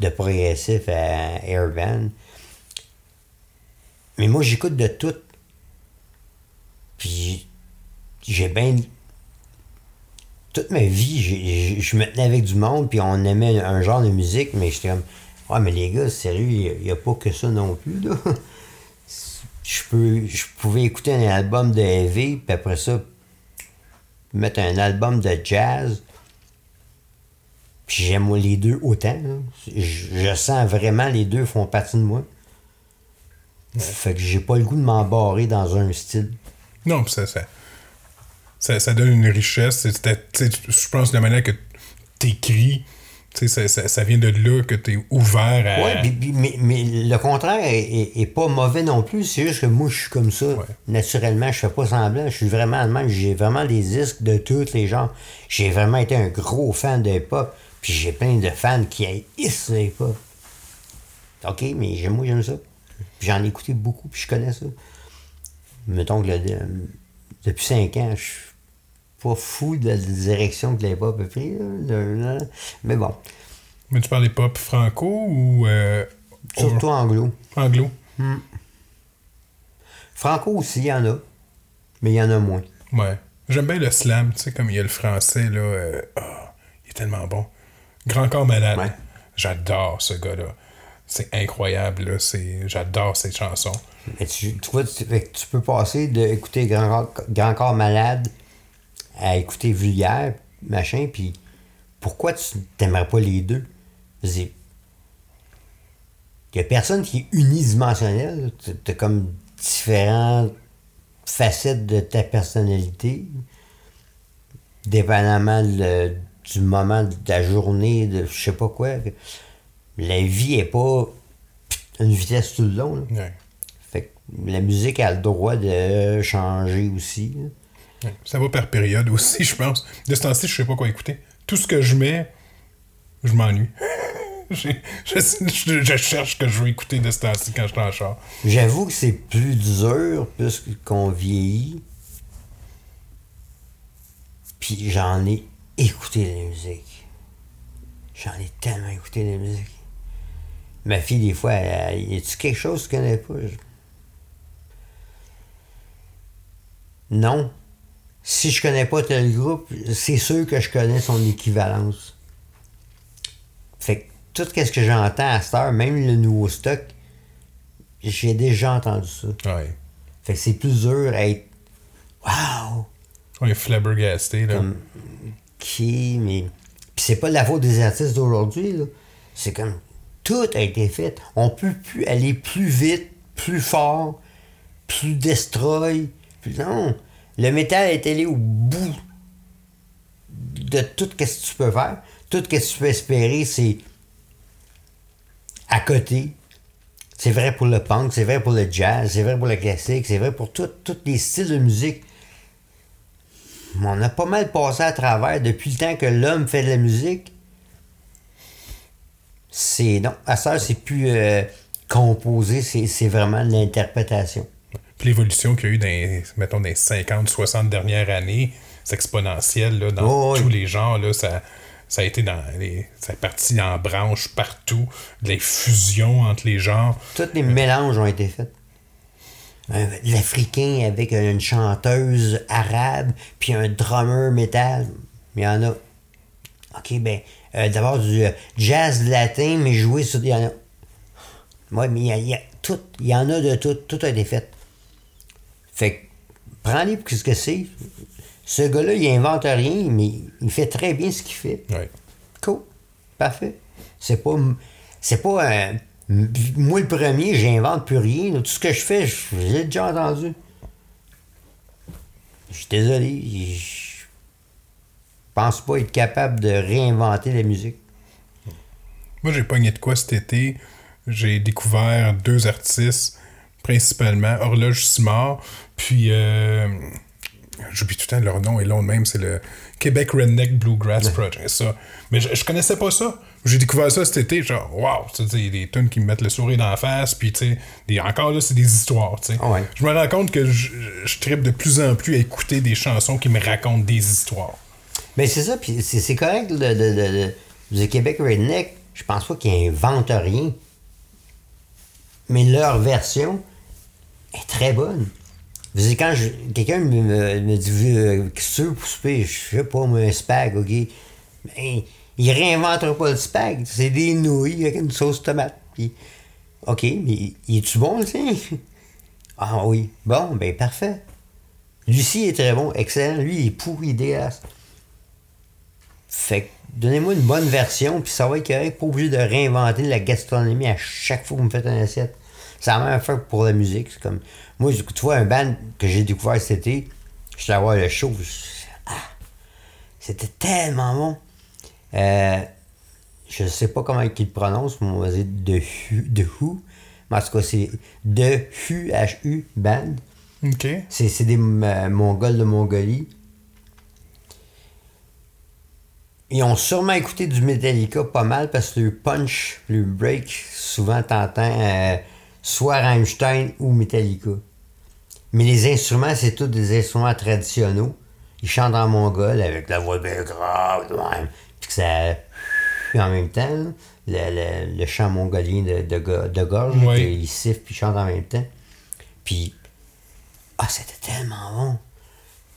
de progressif à airband. Mais moi, j'écoute de tout. Puis j'ai bien. Toute ma vie, je me tenais avec du monde, puis on aimait un genre de musique, mais j'étais comme. Ouais, mais les gars, sérieux, il n'y a, pas que ça non plus, là. *laughs* Je, peux, je pouvais écouter un album de heavy, puis après ça, mettre un album de jazz. Puis j'aime les deux autant. Je, je sens vraiment les deux font partie de moi. Fait que j'ai pas le goût de m'embarrer dans un style. non, pis ça, ça, ça, ça donne une richesse. Je pense que la manière que t'écris, ça, ça, ça vient de là que t'es ouvert à. Ouais, puis- mais, mais le contraire est, est- est pas mauvais non plus. C'est juste que moi, je suis comme ça. Ouais. Naturellement, je fais pas semblant. Je suis vraiment de même. J'ai vraiment des disques de tous les genres. J'ai vraiment été un gros fan de hip-hop. Puis j'ai plein de fans qui haïssent le hip-hop. OK, mais j'aime- moi, j'aime ça. J'en ai écouté beaucoup, puis je connais ça. Mettons que le- depuis cinq ans, je suis pas fou de la direction que le hip-hop a pris. là. Le- Mais bon, Mais tu parlais pop franco ou euh, surtout anglo. anglo? Franco aussi, il y en a. Mais il y en a moins. Ouais. J'aime bien le slam, tu sais, comme il y a le français, là. euh, ah, il est tellement bon. Grand corps malade. Ouais. J'adore ce gars-là. C'est incroyable. J'adore ses chansons. Mais tu, tu vois, tu, peux passer d'écouter Grand, Corps- Grand Corps Malade à écouter Vulgaire, machin, puis pourquoi tu t'aimerais pas les deux? Il y a personne qui est unidimensionnel. Tu as comme différentes facettes de ta personnalité, dépendamment le- du moment de ta journée, de je sais pas quoi. La vie est pas une vitesse tout le long. là. Ouais. Fait que la musique a le droit de changer aussi. Ouais. Ça va par période aussi, je pense. De ce temps-ci, je sais pas quoi écouter. Tout ce que je mets, je m'ennuie. *laughs* Je, je- je cherche ce que je veux écouter de ce temps-ci quand je suis en char. J'avoue que c'est plus dur plus qu'on vieillit. Puis j'en ai écouté de la musique. J'en ai tellement écouté de la musique. Ma fille, des fois, elle, elle, y a-tu quelque chose que je connais pas? Je- Non. Si je connais pas tel groupe, c'est sûr que je connais son équivalence. Fait que tout ce que j'entends à cette heure, même le nouveau stock, j'ai déjà entendu ça. Ouais. Fait que c'est plus dur à être. Wow! On est flabbergasté, là. Comme. Qui, mais. Puis c'est pas la faute des artistes d'aujourd'hui, là. C'est comme. Tout a été fait. On peut plus aller plus vite, plus fort, plus destroy. Plus... Non! Le métal est allé au bout de tout ce que tu peux faire. Tout ce que tu peux espérer, c'est à côté. C'est vrai pour le punk, c'est vrai pour le jazz, c'est vrai pour le classique, c'est vrai pour tous les styles de musique. On a pas mal passé à travers depuis le temps que l'homme fait de la musique. C'est. Non, à ça, c'est plus euh, composé, c'est vraiment de l'interprétation. Puis l'évolution qu'il y a eu dans, les- mettons, dans les 50, 60 dernières années, c'est exponentiel, là, dans Oh, oui. tous les genres, là, ça, ça a été dans les. Ça est parti en branches partout, les fusions entre les genres. Tous les mélanges ont été faits. Un- L'Africain avec une chanteuse arabe, puis un drummer métal. Il y en a. OK, ben, euh, d'abord du euh, jazz latin, mais joué sur des. Il y en a. Ouais, mais il y, a- il y a tout. Il y en a de tout. Tout a été fait. Fait que, prends-les pour ce que c'est. Ce gars-là, il invente rien, mais il fait très bien ce qu'il fait. Ouais. Cool. Parfait. C'est pas. C'est pas un. Moi, le premier, j'invente plus rien. Tout ce que je fais, je l'ai déjà entendu. Je suis désolé. Je pense pas être capable de réinventer la musique. Moi, j'ai pogné de quoi cet été. J'ai découvert deux artistes, principalement Horloge Simard, puis euh, j'oublie tout le temps leur nom et l'autre même, c'est le Québec Redneck Bluegrass Project. Ça. Mais je, je connaissais pas ça. J'ai découvert ça cet été, genre, wow, tu sais, des tunes qui me mettent le sourire dans la face, puis tu sais, encore là, c'est des histoires, tu sais. Ouais. Je me rends compte que je, je trippe de plus en plus à écouter des chansons qui me racontent des histoires. Mais c'est ça, puis c'est correct de, de- du Québec Redneck. Je pense pas qu'ils inventent rien. Mais leur version est très bonne. Vous quand quelqu'un me, dit euh, Qu'est-ce que tu veux pour souper? Je sais pas, moi, un spag, OK? Ben, il réinventera pas le spag. C'est des nouilles avec une sauce tomate. Puis, OK, mais il est-tu bon, le tien? *laughs* Ah oui. Bon, ben parfait. Lucie est très bon, excellent. Lui, il est pourri, dégueulasse. Fait que donnez-moi une bonne version, puis ça va être correct. Pas obligé de réinventer la gastronomie à chaque fois que vous me faites une assiette. C'est la même affaire pour la musique. C'est comme. Moi, tu vois, un band que j'ai découvert cet été, je suis allé voir le show. Ah! C'était tellement bon. Euh, je sais pas comment ils le prononcent, mais on va dire de Hu, de Who. Mais en tout cas, c'est de Hu, H-U, band. OK. C'est c'est des euh, Mongols de Mongolie. Ils ont sûrement écouté du Metallica pas mal parce que le punch, le break, souvent t'entends euh, soit Rammstein ou Metallica. Mais les instruments, c'est tous des instruments traditionnels. Ils chantent en mongol avec la voix bien grave. Puis que ça en même temps, là, le, le- le chant mongolien de, de, go- de gorge, Oui. qu'ils sifflent puis chantent en même temps. Puis ah, c'était tellement bon.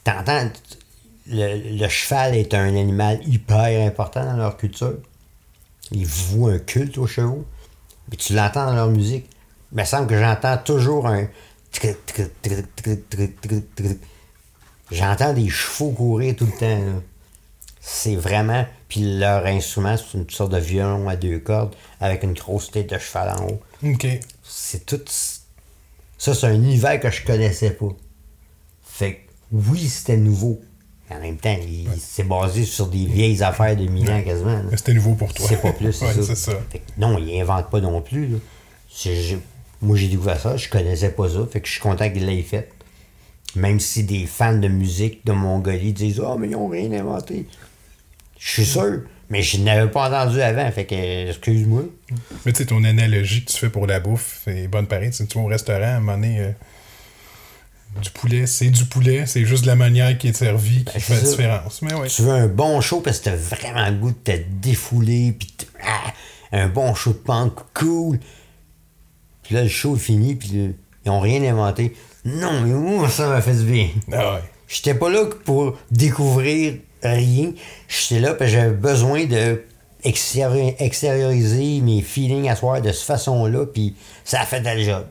T'entends, le, le cheval est un animal hyper important dans leur culture. Ils vouent un culte aux chevaux. Mais tu l'entends dans leur musique. Il me semble que j'entends toujours un. J'entends des chevaux courir tout le temps. là. C'est vraiment. Puis leur instrument, c'est une sorte de violon à deux cordes avec une grosse tête de cheval en haut OK. c'est tout. Ça, c'est un univers que je connaissais pas. Fait que, oui, c'était nouveau. Mais En même temps, il- c'est basé sur des vieilles affaires de mille ans quasiment. C'était nouveau pour toi. C'est pas plus, c'est *laughs* Ouais, ça. c'est ça. Fait que non, il invente pas non plus. là. Moi j'ai découvert ça, je connaissais pas ça, fait que je suis content qu'il l'ait fait. Même si des fans de musique de Mongolie disent Ah, mais ils ont rien inventé. Je suis sûr, mais je n'avais pas entendu avant, fait que excuse-moi. Mais tu sais, ton analogie que tu fais pour la bouffe est bonne pareil. Tu vas au restaurant, à un moment donné, euh, du poulet, c'est du poulet, c'est juste la manière qui est servie qui Ben, fait la c'est différence. Mais ouais. Tu veux un bon show parce que t'as vraiment le goût de te défouler, puis ah, un bon show de punk cool. Puis là, le show est fini, puis ils ont rien inventé. Non, mais moi, ça m'a fait du bien. Ah ouais. J'étais pas là pour découvrir rien. J'étais là que j'avais besoin de extérioriser mes feelings à soir de cette façon-là, puis ça a fait le job.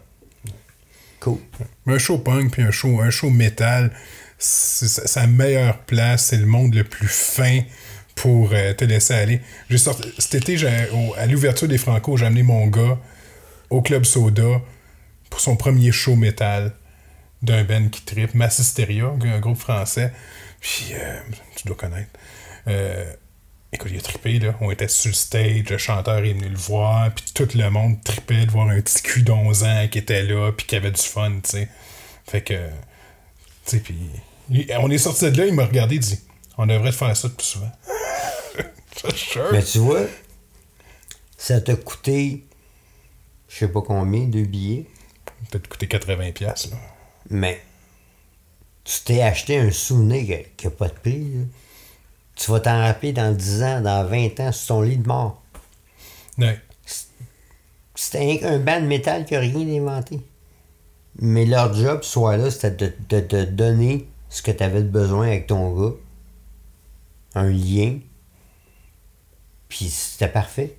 Cool. Un show punk puis un show, un show métal, c'est sa meilleure place, c'est le monde le plus fin pour euh, te laisser aller. J'ai sorti, cet été, à l'ouverture des Franco, j'ai amené mon gars au Club Soda pour son premier show métal d'un band qui tripe, Massisteria, un groupe français. Puis, euh, tu dois connaître. Euh, écoute, il a trippé, là. On était sur le stage, le chanteur est venu le voir, puis tout le monde tripait de voir un petit cul d'11 ans qui était là, puis qui avait du fun, tu sais. Fait que, tu sais, puis... On est sorti de là, il m'a regardé, il dit On devrait faire ça plus souvent. *laughs* Mais tu vois, ça t'a coûté, je sais pas combien, deux billets? Peut-être coûté 80$, piastres, là. Mais tu t'es acheté un souvenir qui n'a pas de prix. là. Tu vas t'en rappeler dans 10 ans, dans 20 ans, sur ton lit de mort. Ouais. C'était un, un band de métal qui n'a rien inventé. Mais leur job, soit là, c'était de de te donner ce que tu avais de besoin avec ton gars. Un lien. Puis c'était parfait.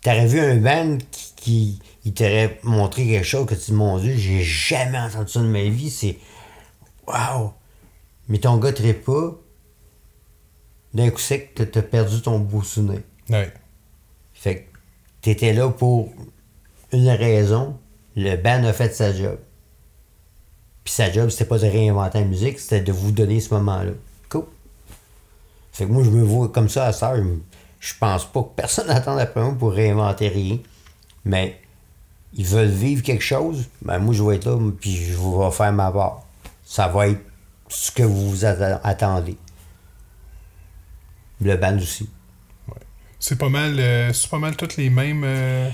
T'aurais vu un band qui, qui il t'aurait montré quelque chose que tu dis, mon Dieu, j'ai jamais entendu ça de ma vie. C'est. Waouh! Mais ton gars ne pas. D'un coup sec, t'as t'as perdu ton beau souvenir. Ouais. Fait que t'étais là pour une raison. Le band a fait sa job. Puis sa job, c'était pas de réinventer la musique, c'était de vous donner ce moment-là. Cool. Fait que moi, je me vois comme ça à ça. Je, pense pas que personne *laughs* n'attend après moi pour réinventer rien. Mais ils veulent vivre quelque chose. Ben moi, je vais être là, puis je vais faire ma part. Ça va être ce que vous vous attendez. Le band aussi. C'est pas mal, euh, c'est pas mal toutes les mêmes. euh,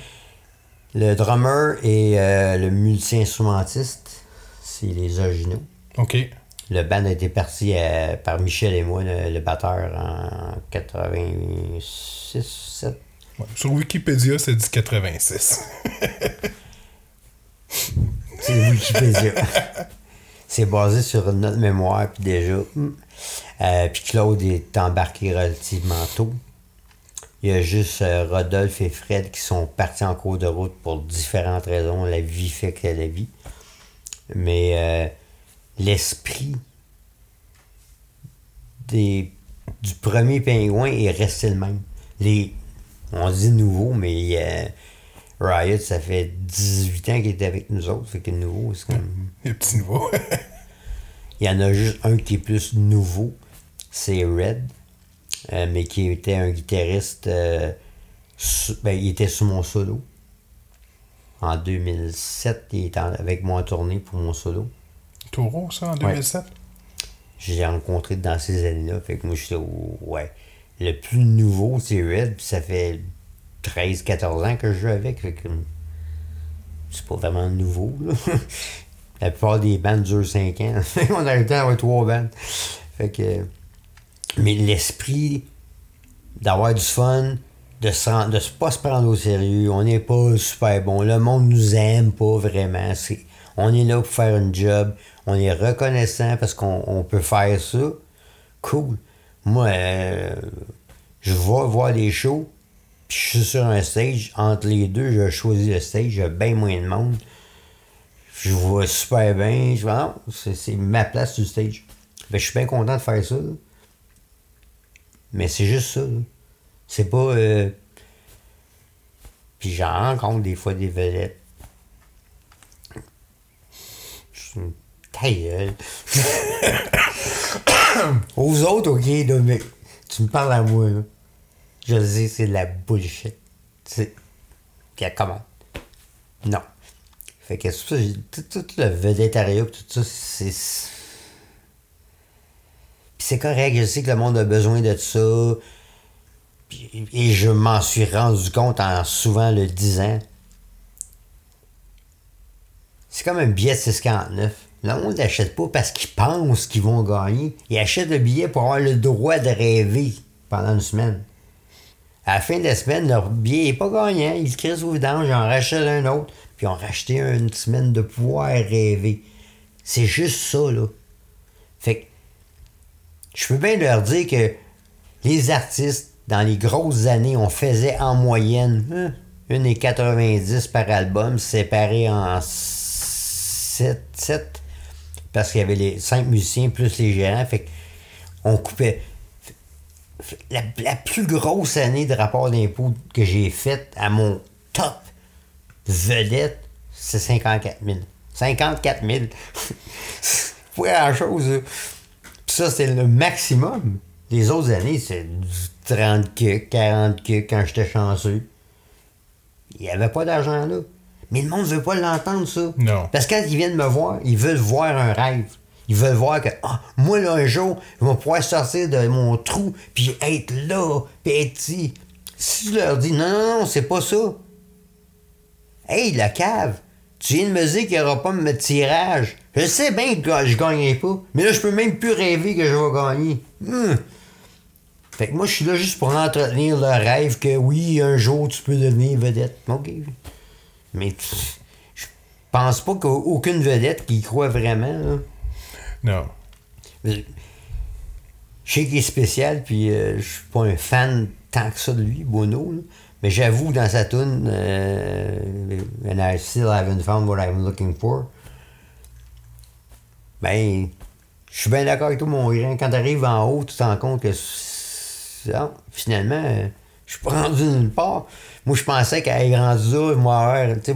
Le drummer et euh, le multi-instrumentiste, c'est les originaux. Ok. Le band a été parti par Michel et moi, le, le batteur, en 86, 7. Ouais. Sur Wikipédia, ça dit 86. C'est Wikipédia. *laughs* c'est basé sur notre mémoire, puis déjà. hum. Euh, puis Claude est embarqué relativement tôt. Il y a juste euh, Rodolphe et Fred qui sont partis en cours de route pour différentes raisons. La vie fait que la vie. Mais euh, l'esprit des, du premier pingouin est resté le même. Les, on dit nouveau, mais Riot, ça fait 18 ans qu'il est avec nous autres. Fait que nouveau, c'est comme. Les petits nouveaux. *laughs* Il y en a juste un qui est plus nouveau, c'est Red, euh, mais qui était un guitariste. euh, ben, il était sous mon solo. En 2007, il était avec moi en tournée pour mon solo. Taureau, ça, en 2007? J'ai rencontré dans ces années-là. Fait que moi, j'étais au- Ouais. Le plus nouveau, c'est Red, puis ça fait 13-14 ans que je joue avec. C'est pas vraiment nouveau, là. *laughs* La plupart des bandes durent 5 ans. *laughs* On a le temps d'avoir trois bandes. Fait que. Mais l'esprit d'avoir du fun, de rendre- de pas se prendre au sérieux, on n'est pas super bon. Le monde nous aime pas vraiment. On est là pour faire une job. On est reconnaissant parce qu'on on peut faire ça. Cool. Moi, euh, je vais voir des shows, puis je suis sur un stage. Entre les deux, je choisis le stage. A bien moins de monde. Je vois super bien. Je vois, non, c'est ma place le stage. Fait que je suis bien content de faire ça. là. Mais c'est juste ça. C'est pas. euh, Puis j'en rencontre des fois des vedettes. Je suis une- Ta gueule. *coughs* Aux autres, ok, mais tu me parles à moi, là. Je le sais, c'est de la bullshit. C'est. Comment? Non. Fait que tout, tout le vedettariat, pis tout ça, c'est. Puis c'est correct, je sais que le monde a besoin de ça. Et je m'en suis rendu compte en souvent le disant. C'est comme un billet de 6,49. Le monde n'achète pas parce qu'ils pensent qu'ils vont gagner. Ils achètent le billet pour avoir le droit de rêver pendant une semaine. À la fin de la semaine, leur billet n'est pas gagnant. Ils le crissent au vidange, en rachètent un autre, puis ont racheté une semaine de pouvoir rêver. C'est juste ça, là. Fait que je peux bien leur dire que les artistes, dans les grosses années, on faisait en moyenne hein, une et 90 par album, séparés en 7, 7 parce qu'il y avait les cinq musiciens plus les gérants. Fait que on coupait. La, la plus grosse année de rapport d'impôt que j'ai faite à mon top vedette, c'est 54 000. 54 000. c'est pas grand-chose. Puis ça, c'est le maximum. Les autres années, c'est du 30 que, 40 que quand j'étais chanceux. Il n'y avait pas d'argent là. Mais le monde ne veut pas l'entendre, ça. Non. Parce que quand ils viennent me voir, ils veulent voir un rêve. Ils veulent voir que, ah, moi, là, un jour, je vais pouvoir sortir de mon trou, puis être là, puis être. Si tu leur dis, non, non, non, c'est pas ça. Hey, la cave, tu viens de me dire qu'il n'y aura pas de tirage. Je sais bien que je ne gagnerai pas, mais là, je peux même plus rêver que je vais gagner. Hum. Fait que moi, je suis là juste pour entretenir le rêve que oui, un jour, tu peux devenir vedette. OK. Mais je pense pas qu'aucune vedette qui y croit vraiment. Là. Non. Je sais qu'il est spécial, puis euh, je suis pas un fan tant que ça de lui, Bono. là. Mais j'avoue, dans sa tune, euh, And I still haven't found what I'm looking for, ben, je suis bien d'accord avec toi, mon grand. Quand t'arrives en haut, tu te rends compte que ah, finalement, euh, je suis pas *laughs* rendu nulle part. Moi, je pensais qu'à rendu là, moi, tu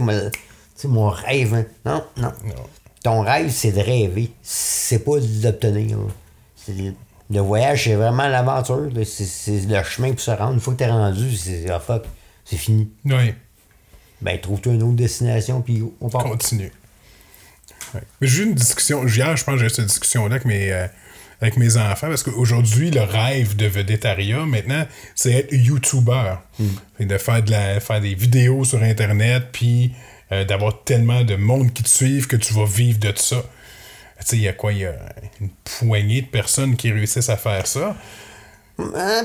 sais, mon rêve. hein. Non, non. Non. Ton rêve, c'est de rêver. C'est pas de l'obtenir. là. C'est- Le voyage, c'est vraiment l'aventure. C'est le chemin pour se rendre. Une fois que t'es rendu, c'est ah, fuck, c'est fini. Oui. Ben, trouve-toi une autre destination, puis on part. Continue. Ouais. Mais j'ai eu une discussion, hier, je pense que j'ai eu cette discussion-là avec mes, euh, avec mes enfants, parce qu'aujourd'hui, le rêve de vedettariat, maintenant, c'est être YouTuber. Fait De faire, de la, faire des vidéos sur Internet, puis euh, d'avoir tellement de monde qui te suivent que tu vas vivre de ça. Tu sais, il y a quoi? Il y a une poignée de personnes qui réussissent à faire ça.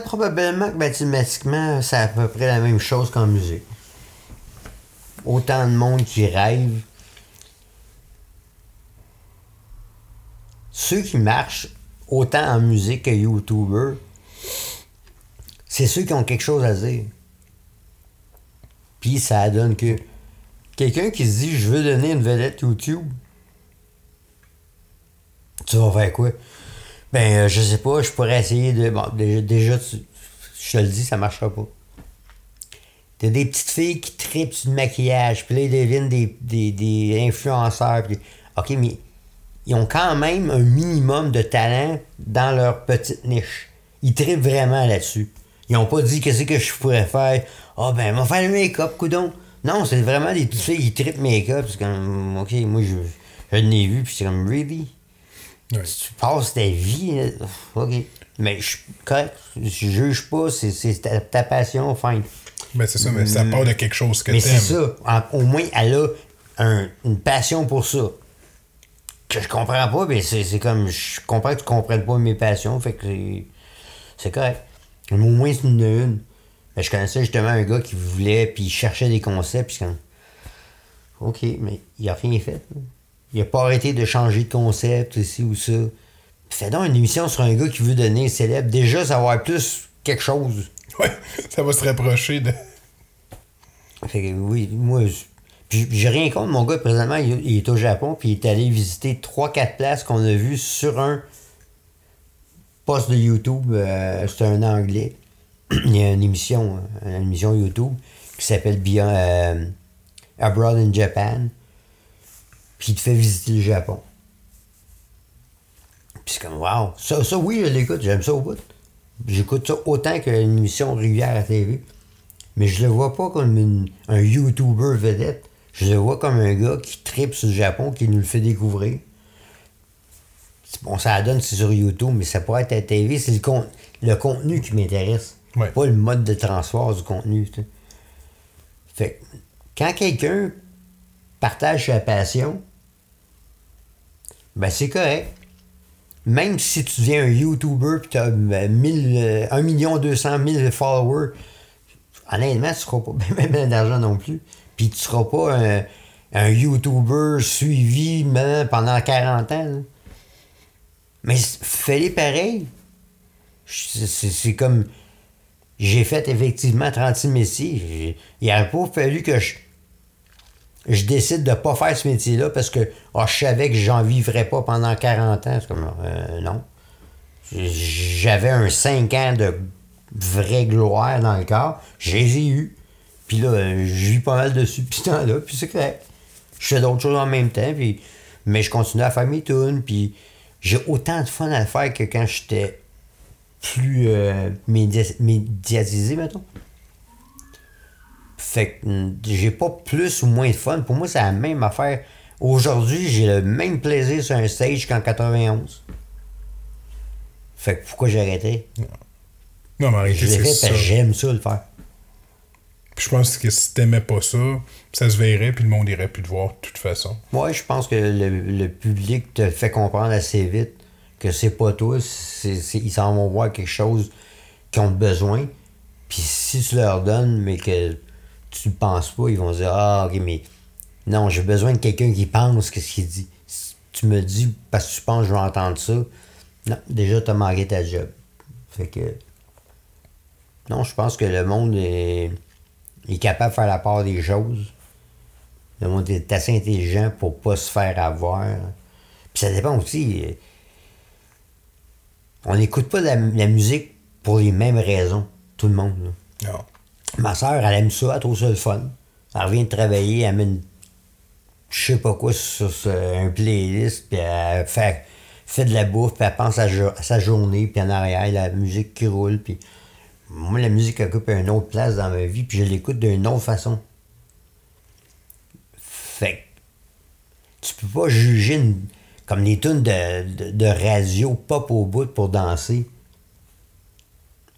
Probablement que mathématiquement, c'est à peu près la même chose qu'en musique. Autant de monde qui rêve. Ceux qui marchent autant en musique que YouTuber, c'est ceux qui ont quelque chose à dire. Puis ça donne que quelqu'un qui se dit je veux donner une vedette YouTube, tu vas faire quoi? Ben, euh, je sais pas, je pourrais essayer de. Bon, déjà, tu- je te le dis, ça marchera pas. T'as des petites filles qui tripent sur le maquillage, puis là, ils deviennent des, des, des influenceurs. ok, mais ils ont quand même un minimum de talent dans leur petite niche. Ils tripent vraiment là-dessus. Ils ont pas dit qu'est-ce que je pourrais faire? Ah ben, on va faire le make-up, coudon. Non, c'est vraiment des petites filles qui tripent make-up. C'est comme, ok, moi, je, je l'ai vu, puis c'est comme, really? Ouais. tu passes ta vie. là, OK. Mais je correct, je juge pas, c'est, c'est ta, ta passion, fine. Ben, c'est ça, mais ça part de quelque chose que Mais t'aimes. c'est ça. En- au moins, elle a un- une passion pour ça. Que je comprends pas, mais c'est, c'est comme. Je comprends que tu comprennes pas mes passions, fait que c'est, c'est correct. Mais au moins, c'est une. une. Je connaissais justement un gars qui voulait, puis il cherchait des concepts, puis comme. OK, mais il a rien fait. Il a pas arrêté de changer de concept, ici ou ça. Fais donc une émission sur un gars qui veut devenir célèbre. Déjà, ça va être plus quelque chose. Ouais, ça va se rapprocher de. Fait que oui, moi, j'ai rien contre mon gars, présentement, il, il est au Japon, puis il est allé visiter 3-4 places qu'on a vues sur un post de YouTube, euh, c'est un anglais. Il y a une émission, une émission YouTube qui s'appelle euh, Abroad in Japan, puis il te fait visiter le Japon. Puis c'est comme, wow, ça, ça oui, je l'écoute, j'aime ça au bout. J'écoute ça autant qu'une émission régulière à TV. Mais je le vois pas comme une- un YouTuber vedette. Je le vois comme un gars qui tripe sur le Japon, qui nous le fait découvrir. Bon, ça donne, c'est sur YouTube, mais ça pourrait être à la TV. C'est le, con- le contenu qui m'intéresse. Pas le mode de transport du contenu. tu sais. Fait quand quelqu'un partage sa passion, ben c'est correct. Même si tu deviens un YouTuber et tu as 1 million 200 000 followers, honnêtement, tu ne feras pas *laughs* bien, bien d'argent non plus. Puis tu ne seras pas un, YouTuber suivi man, pendant 40 ans. Mais fais-les pareil. C'est comme. J'ai fait effectivement 36 métiers. Il n'aurait pas fallu que je, je décide de ne pas faire ce métier-là parce que ah, je savais que j'en vivrais pas pendant 40 ans. C'est comme, euh, non. J'avais un 5 ans de vraie gloire dans le corps. Je les ai. Puis là, je vis pas mal dessus depuis ce temps-là. Puis c'est correct. Je fais d'autres choses en même temps. Puis, mais je continue à faire mes tunes. Puis j'ai autant de fun à le faire que quand j'étais plus euh, média- médiatisé, mettons. Fait que mm, j'ai pas plus ou moins de fun. Pour moi, c'est la même affaire. Aujourd'hui, j'ai le même plaisir sur un stage qu'en 91. Fait que pourquoi j'arrêtais? Non, mais l'ai c'est ça. j'aime ça le faire. Puis je pense que si t'aimais pas ça, ça se verrait, puis le monde irait plus te voir de toute façon. Moi, je pense que le, le public te fait comprendre assez vite que c'est pas toi, ils s'en vont voir quelque chose qu'ils ont besoin. Puis si tu leur donnes, mais que tu ne penses pas, ils vont dire Ah, ok, mais non, j'ai besoin de quelqu'un qui pense que ce qu'il dit. Tu me dis parce que tu penses que je vais entendre ça, non, déjà, tu as manqué ta job. Fait que. Non, je pense que le monde est, est capable de faire la part des choses. Le monde est assez intelligent pour pas se faire avoir. Puis ça dépend aussi. On n'écoute pas la, la musique pour les mêmes raisons, tout le monde. là. Non. Ma soeur, elle aime ça, elle trouve ça le fun. Elle revient de travailler, elle met une, je sais pas quoi sur, sur un playlist, puis elle fait, fait de la bouffe, puis elle pense à, à sa journée, puis en arrière, la musique qui roule, puis moi, la musique occupe une autre place dans ma vie, puis je l'écoute d'une autre façon. Fait que tu peux pas juger une- comme les tunes de, de, radio pop au bout pour danser.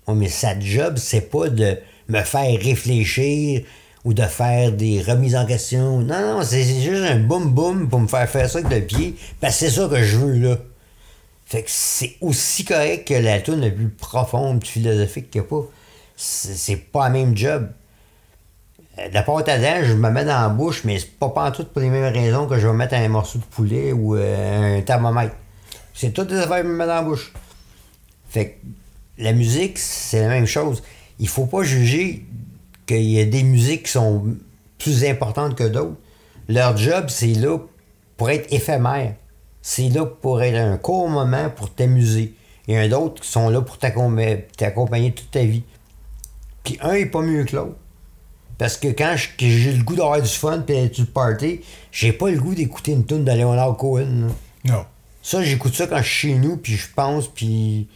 Ouais, mais sa job, c'est pas de me faire réfléchir ou de faire des remises en question. Non, non, c'est juste un boum boum pour me faire faire ça avec le pied. Parce que c'est ça que je veux, là. Fait que c'est aussi correct que la tune la plus profonde, philosophique a pas. C'est pas la même job. Euh, De la pâte à dents, je me mets dans la bouche, mais c'est pas pantoute pour les mêmes raisons que je vais mettre un morceau de poulet ou euh, un thermomètre. C'est toutes des affaires que je me mets dans la bouche. Fait que la musique, c'est la même chose. Il faut pas juger qu'il y a des musiques qui sont plus importantes que d'autres. Leur job, c'est là pour être éphémère. C'est là pour être un court moment pour t'amuser. Il y en a d'autres qui sont là pour t'accom- t'accompagner toute ta vie. Puis un est pas mieux que l'autre. Parce que quand j'ai le goût d'avoir du fun puis d'être le party, j'ai pas le goût d'écouter une tune de Leonard Cohen. là. Non. Ça, j'écoute ça quand je suis chez nous, puis je pense, puis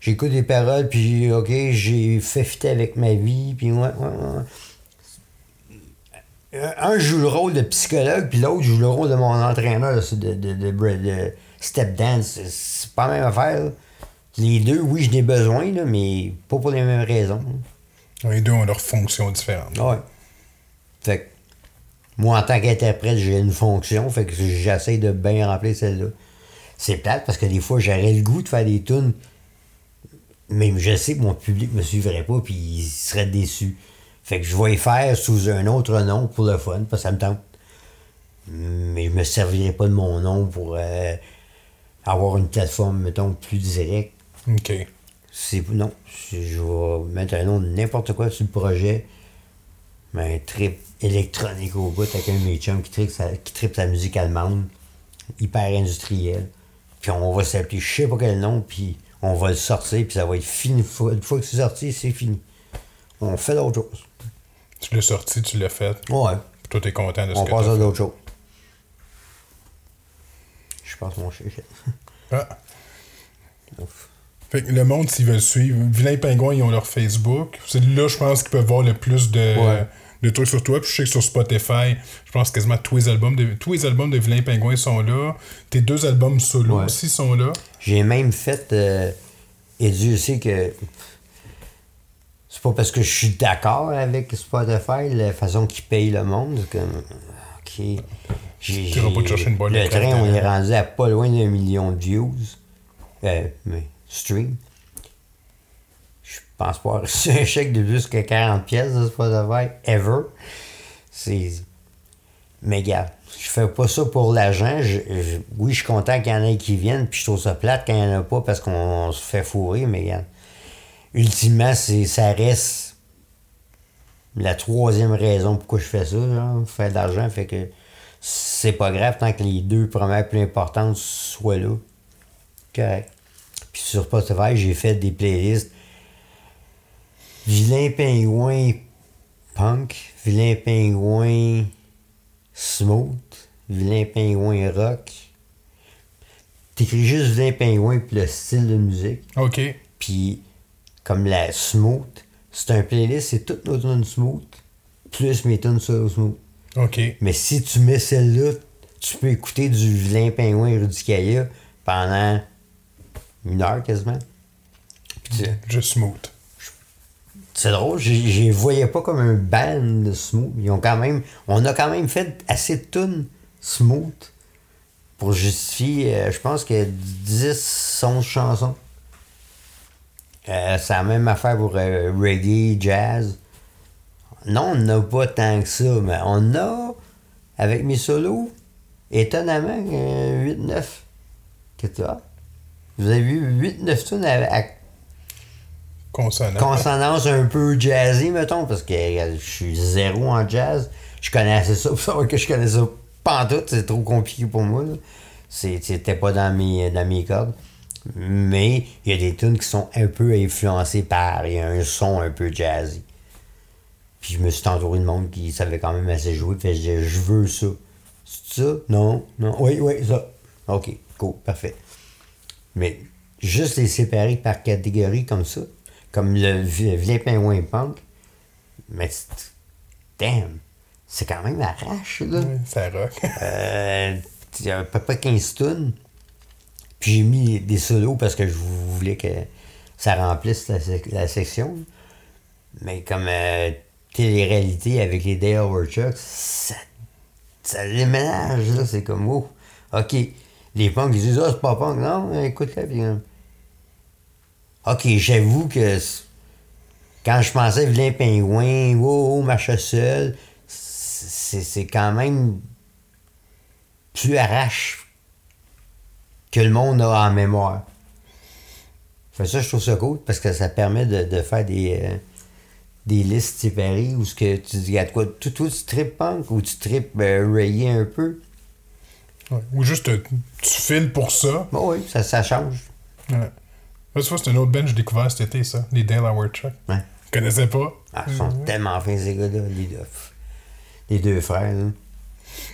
j'écoute des paroles, puis OK, j'ai fait fitter avec ma vie, puis ouais, ouais, ouais. Un joue le rôle de psychologue, puis l'autre joue le rôle de mon entraîneur de, de, de, de, de step dance. C'est- C'est pas la même affaire. là. Les deux, oui, je n'ai besoin, là, mais pas pour les mêmes raisons. Les deux ont leurs fonctions différentes. Ouais. Fait que, moi, en tant qu'interprète, j'ai une fonction, fait que j'essaie de bien remplir celle-là. C'est plate parce que des fois, j'aurais le goût de faire des tunes, mais je sais que mon public me suivrait pas puis il serait déçu. Fait que je vais les faire sous un autre nom pour le fun, parce que ça me tente. Mais je me servirai pas de mon nom pour euh, avoir une plateforme, mettons, plus directe. OK. C'est non. Je vais mettre un nom de n'importe quoi sur le projet. Mais un trip électronique au bout avec un de mes chums qui tripe sa, qui tripe sa musique allemande. Hyper industrielle. Puis on va s'appeler je sais pas quel nom, puis on va le sortir, puis ça va être fini. Une fois que c'est sorti, c'est fini. On fait d'autres choses. Tu l'as sorti, tu l'as fait. Ouais. Puis toi, t'es content de ce On que passe à d'autres choses. Je passe mon chien. Ah. Fait que le monde, s'ils veulent suivre, Vilain Pingouin, ils ont leur Facebook. C'est là, je pense qu'ils peuvent voir le plus de, Ouais. de trucs sur toi. Puis je sais que sur Spotify, je pense quasiment tous les albums de, tous les albums de Vilain Pingouin sont là. Tes deux albums solo Ouais. aussi sont là. J'ai même fait. euh, et Dieu sait que. C'est pas parce que je suis d'accord avec Spotify, la façon qu'ils payent le monde. Comme, ok. J'ai- pas te chercher une de Le train, on est rendu à pas loin d'un million de views. Euh, mais, stream. Je pense pas reçu un chèque de plus que 40 pièces de Spotify, ever. C'est. Mais gars, je fais pas ça pour l'argent. Oui, je suis content qu'il y en ait qui viennent, puis je trouve ça plate quand il n'y en a pas parce qu'on se fait fourrer, mais gars, ultimement, c'est, ça reste la troisième raison pourquoi je fais ça, faire de l'argent, fait que c'est pas grave tant que les deux premières plus importantes soient là. Correct. Puis sur Spotify, j'ai fait des playlists Vilain pingouin punk, vilain pingouin smooth, vilain pingouin rock. T'écris juste vilain pingouin puis le style de musique. OK. Puis comme la smooth, c'est un playlist, c'est toutes nos tunes smooth, plus mes tunes solo smooth. OK. Mais si tu mets celle-là, tu peux écouter du vilain pingouin Rudicaya pendant une heure quasiment. Puis tu- Juste smooth. c'est drôle, je les voyais pas comme un band de smooth. Ils ont quand même, on a quand même fait assez de tunes smooth pour justifier, euh, je pense que 10, 11 chansons. Euh, c'est la même affaire pour euh, reggae, jazz. Non, on n'a pas tant que ça, mais on a, avec mes solos, étonnamment, 8-9. Qu'est-ce que tu as? Vous avez vu 8-9 tunes à, à Consonant. consonance un peu jazzy, mettons, parce que je suis zéro en jazz. Je connais assez ça *laughs* pour savoir que je connais ça pas en tout, c'est trop compliqué pour moi. C'était pas dans mes, dans mes cordes. Mais il y a des tunes qui sont un peu influencées par. Il y a un son un peu jazzy. Puis je me suis entouré de monde qui savait quand même assez jouer. Fait je disais, je veux ça. C'est ça? Non? Non? Oui, oui, ça. OK, cool, parfait. Mais juste les séparer par catégorie comme ça, comme le vi- vilain pingouin punk, mais damn, c'est quand même arrache, là. Ça rock. *laughs* Euh, il y a à peu près 15 tonnes. Puis j'ai mis des solos parce que je voulais que ça remplisse la, sec- la section. Mais comme euh, télé-réalité avec les Dale Workshops, ça, ça déménage, là. C'est comme, oh, OK. Les punks, ils disent, ah, c'est pas punk. Non, écoute-la. Puis, euh, OK, j'avoue que quand je pensais vilain pingouin, oh, oh marche seul, c'est quand même plus arrache que le monde a en mémoire. Fait ça, je trouve ça cool parce que ça permet de, de faire des, euh, des listes séparées où ce que tu dis, à quoi, toi, tu tripes punk ou tu tripes euh, reggae un peu? Ouais. Ou juste, euh, tu files pour ça. Bon, oui, ça, ça change. Ouais. Là, tu vois, c'est un autre band que j'ai découvert cet été, ça. Les Dale Howard Chuck. Ouais. Je connaissais pas. Ah, ils sont tellement fins, ces gars-là, les deux, les deux frères. là.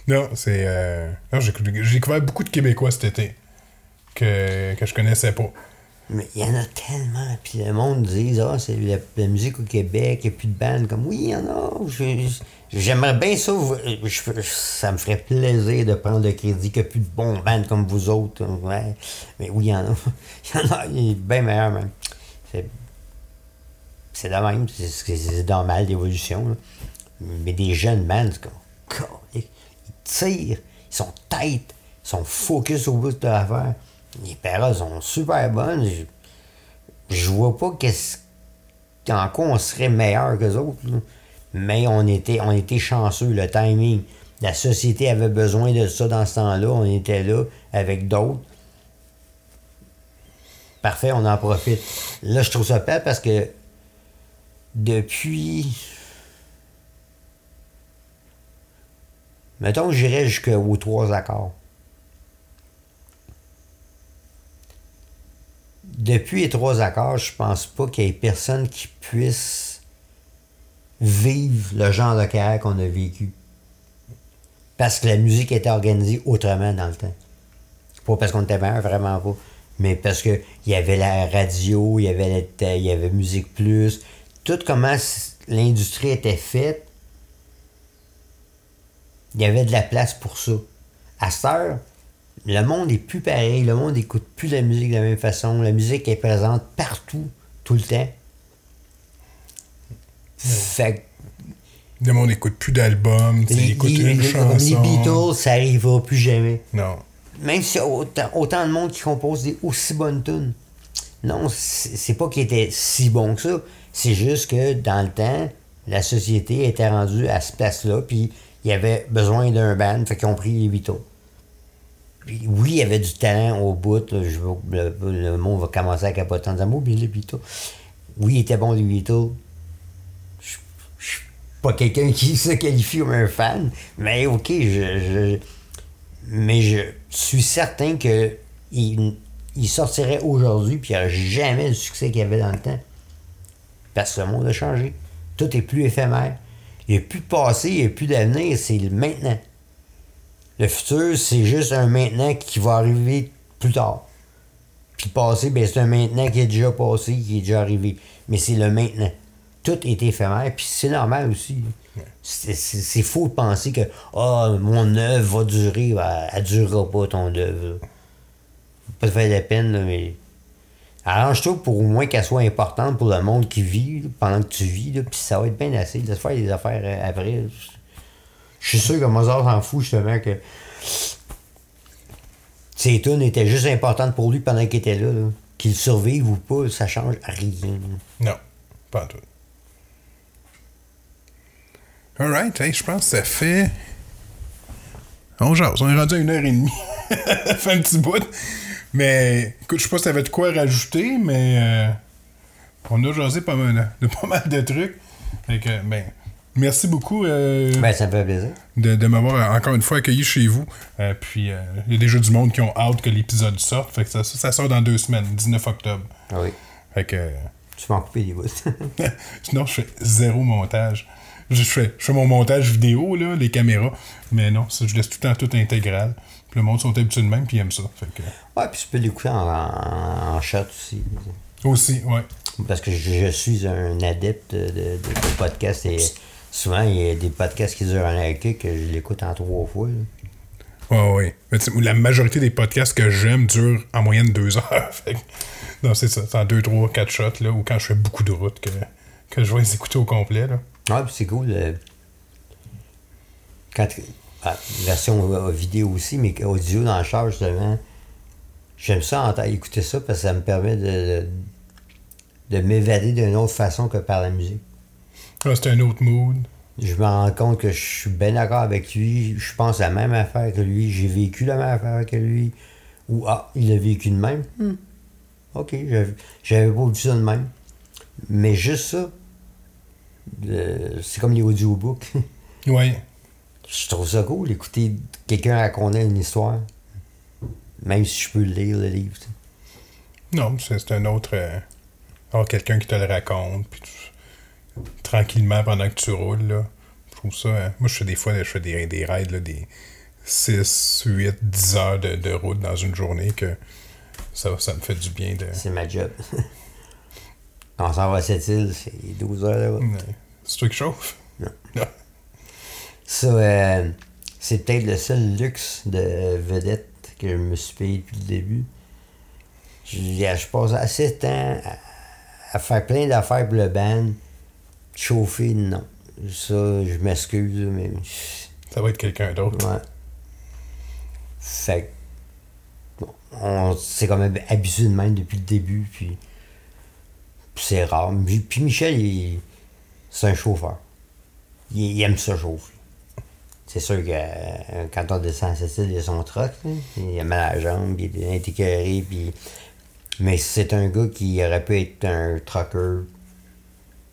Non, c'est. Euh... non, j'ai j'ai découvert beaucoup de Québécois cet été que, que je connaissais pas. Mais il y en a tellement. Puis le monde dit, ah, c'est la, la musique au Québec, il n'y a plus de bandes. Comme, oui, il y en a. J'aimerais bien ça. ça me ferait plaisir de prendre le crédit qu'il n'y a plus de bons bandes comme vous autres. Mais oui, il y en a. *laughs* Il y en a. Il est bien meilleur, même. C'est de même. C'est normal d'évolution. là. Mais des jeunes bandes, c'est comme, ils tirent. Ils sont têtes. Ils sont focus au bout de l'affaire. Les paroles sont super bonnes. Je, vois pas qu'est-ce en quoi on serait meilleur que autres. Mais on était, on était chanceux, le timing. La société avait besoin de ça dans ce temps-là. On était là avec d'autres. Parfait, on en profite. Là, je trouve ça peur parce que depuis. Mettons que j'irais jusqu'aux trois accords. Depuis les trois accords, je pense pas qu'il y ait personne qui puisse vivre le genre de carrière qu'on a vécu. Parce que la musique était organisée autrement dans le temps. Pas parce qu'on était meilleur, vraiment pas. Mais parce que il y avait la radio, il y avait, la- y avait Musique Plus. Tout comment l'industrie était faite il y avait de la place pour ça. À cette heure, le monde est plus pareil, le monde n'écoute plus la musique de la même façon, la musique est présente partout, tout le temps. Fait Le monde n'écoute plus d'albums, il écoute les- une les- chanson. les Beatles, ça n'arrivera plus jamais. Non. Même s'il y a autant, autant de monde qui compose des aussi bonnes tunes. Non, c'est pas qu'il était si bon que ça. C'est juste que dans le temps, la société était rendue à cette place-là, puis il y avait besoin d'un band, fait qu'ils ont pris les Beatles. Oui, il y avait du talent au bout. le, le monde va commencer à capoter en disant les Beatles. Oui, il était bon, les Beatles. Je je suis pas quelqu'un qui se qualifie comme un fan, mais ok, je, mais je suis certain que il, il sortirait aujourd'hui puis il n'y aurait jamais le succès qu'il y avait dans le temps. Parce que le monde a changé. Tout est plus éphémère. Il n'y a plus de passé, il n'y a plus d'avenir, c'est le maintenant. Le futur, c'est juste un maintenant qui va arriver plus tard. Puis le passé, ben, c'est un maintenant qui est déjà passé, qui est déjà arrivé. Mais c'est le maintenant. Tout est éphémère, puis c'est normal aussi. C'est- faux de penser que ah, mon œuvre va durer. Elle ne durera pas, ton œuvre. Pas te faire de la peine, là, mais. Arrange-toi pour au moins qu'elle soit importante pour le monde qui vit pendant que tu vis, puis ça va être bien assez. Laisse faire des affaires euh, après. Je suis sûr que Mozart s'en fout justement que ces tunes étaient juste importantes pour lui pendant qu'il était là. Qu'il survive ou pas, ça change rien. Non. Pas en tout. Alright, hey, je pense que ça fait. On jase, on est rendu à une heure et demie. ça *laughs* fait un petit bout. Mais écoute, je sais pas si t'avais de quoi rajouter, mais euh, on a jasé pas mal de, pas mal de trucs. Fait que, ben, merci beaucoup euh, Ben, ça me fait plaisir. de, de m'avoir encore une fois accueilli chez vous. Euh, puis euh, il y a déjà du monde qui ont hâte que l'épisode sorte. Fait que ça, ça sort dans deux semaines, 19 octobre. Ah oui. Fait que. Tu m'en couper des bouts. *laughs* Sinon, je fais zéro montage. Je fais, je fais mon montage vidéo, là, les caméras, mais non, ça, je laisse tout le temps tout intégral. Puis le monde sont habitués de même, puis ils aiment ça. Fait que, ouais, puis tu peux l'écouter en, en, en shot aussi. aussi, ouais. Parce que je, je suis un adepte de, de, de podcasts et souvent il y a des podcasts qui durent et quelques que je l'écoute en trois fois. là. Tu sais, la majorité des podcasts que j'aime durent en moyenne deux heures. *laughs* Non, c'est ça. C'est en deux, trois, quatre shots, là, ou quand je fais beaucoup de route, que, que je vais les écouter au complet, là. Ouais, puis c'est cool. euh, quand, ah, version euh, vidéo aussi, mais audio dans le char, justement. J'aime ça écouter ça parce que ça me permet de, de, de m'évader d'une autre façon que par la musique. Ah, c'est un autre mood. Je me rends compte que je suis bien d'accord avec lui. Je pense la même affaire que lui. J'ai vécu la même affaire que lui. Ou ah, il a vécu de même? Hmm. Ok, j'avais- pas vu ça de même. Mais juste ça, le- c'est comme les audiobooks. *laughs* Ouais. je trouve ça cool d'écouter quelqu'un raconter une histoire. Même si je peux lire le livre. Non, c'est c'est un autre. euh, avoir quelqu'un qui te le raconte, puis tu- tranquillement pendant que tu roules, là. Je trouve ça. euh, moi, je fais des fois, je fais des, des rides, là, des 6, 8, 10 heures de, de route dans une journée, que ça, ça me fait du bien de. C'est ma job. On s'en va à cette île, c'est 12 heures de route. Ouais. C'est toi qui chauffe? Non. *laughs* Non. Ça, euh, c'est peut-être le seul luxe de vedette que je me suis payé depuis le début. Je, je passe assez de temps à, à faire plein d'affaires pour le band. Chauffer, non. Ça, je m'excuse, mais. Ça va être quelqu'un d'autre. Ouais. Fait bon, on s'est quand même habitué de même depuis le début, puis c'est rare. Puis puis Michel, il- c'est un chauffeur. Il, il aime ça chauffer. C'est sûr que euh, quand on descend à cette île, il a son truck, là. il a mal à la jambe, il est écœuré, puis... Mais c'est un gars qui aurait pu être un trucker.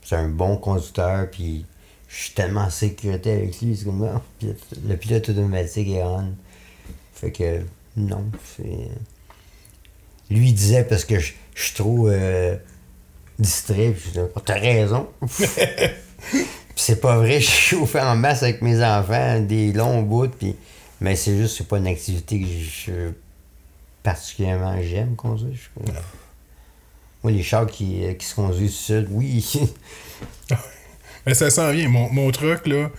C'est un bon conducteur, puis je suis tellement en sécurité avec lui, c'est comme pilote- le pilote automatique est on. Fait que non, c'est. Lui il disait parce que je je suis trop euh, distrait, puis je disais, Oh, t'as raison. *laughs* C'est pas vrai, je suis chauffé en masse avec mes enfants, des longs bouts, puis. Mais c'est juste, c'est pas une activité que je particulièrement j'aime conduire. Je- Moi, les chars qui, qui se conduisent seuls, oui. *laughs* Mais ça s'en vient. Mon, mon truck, là,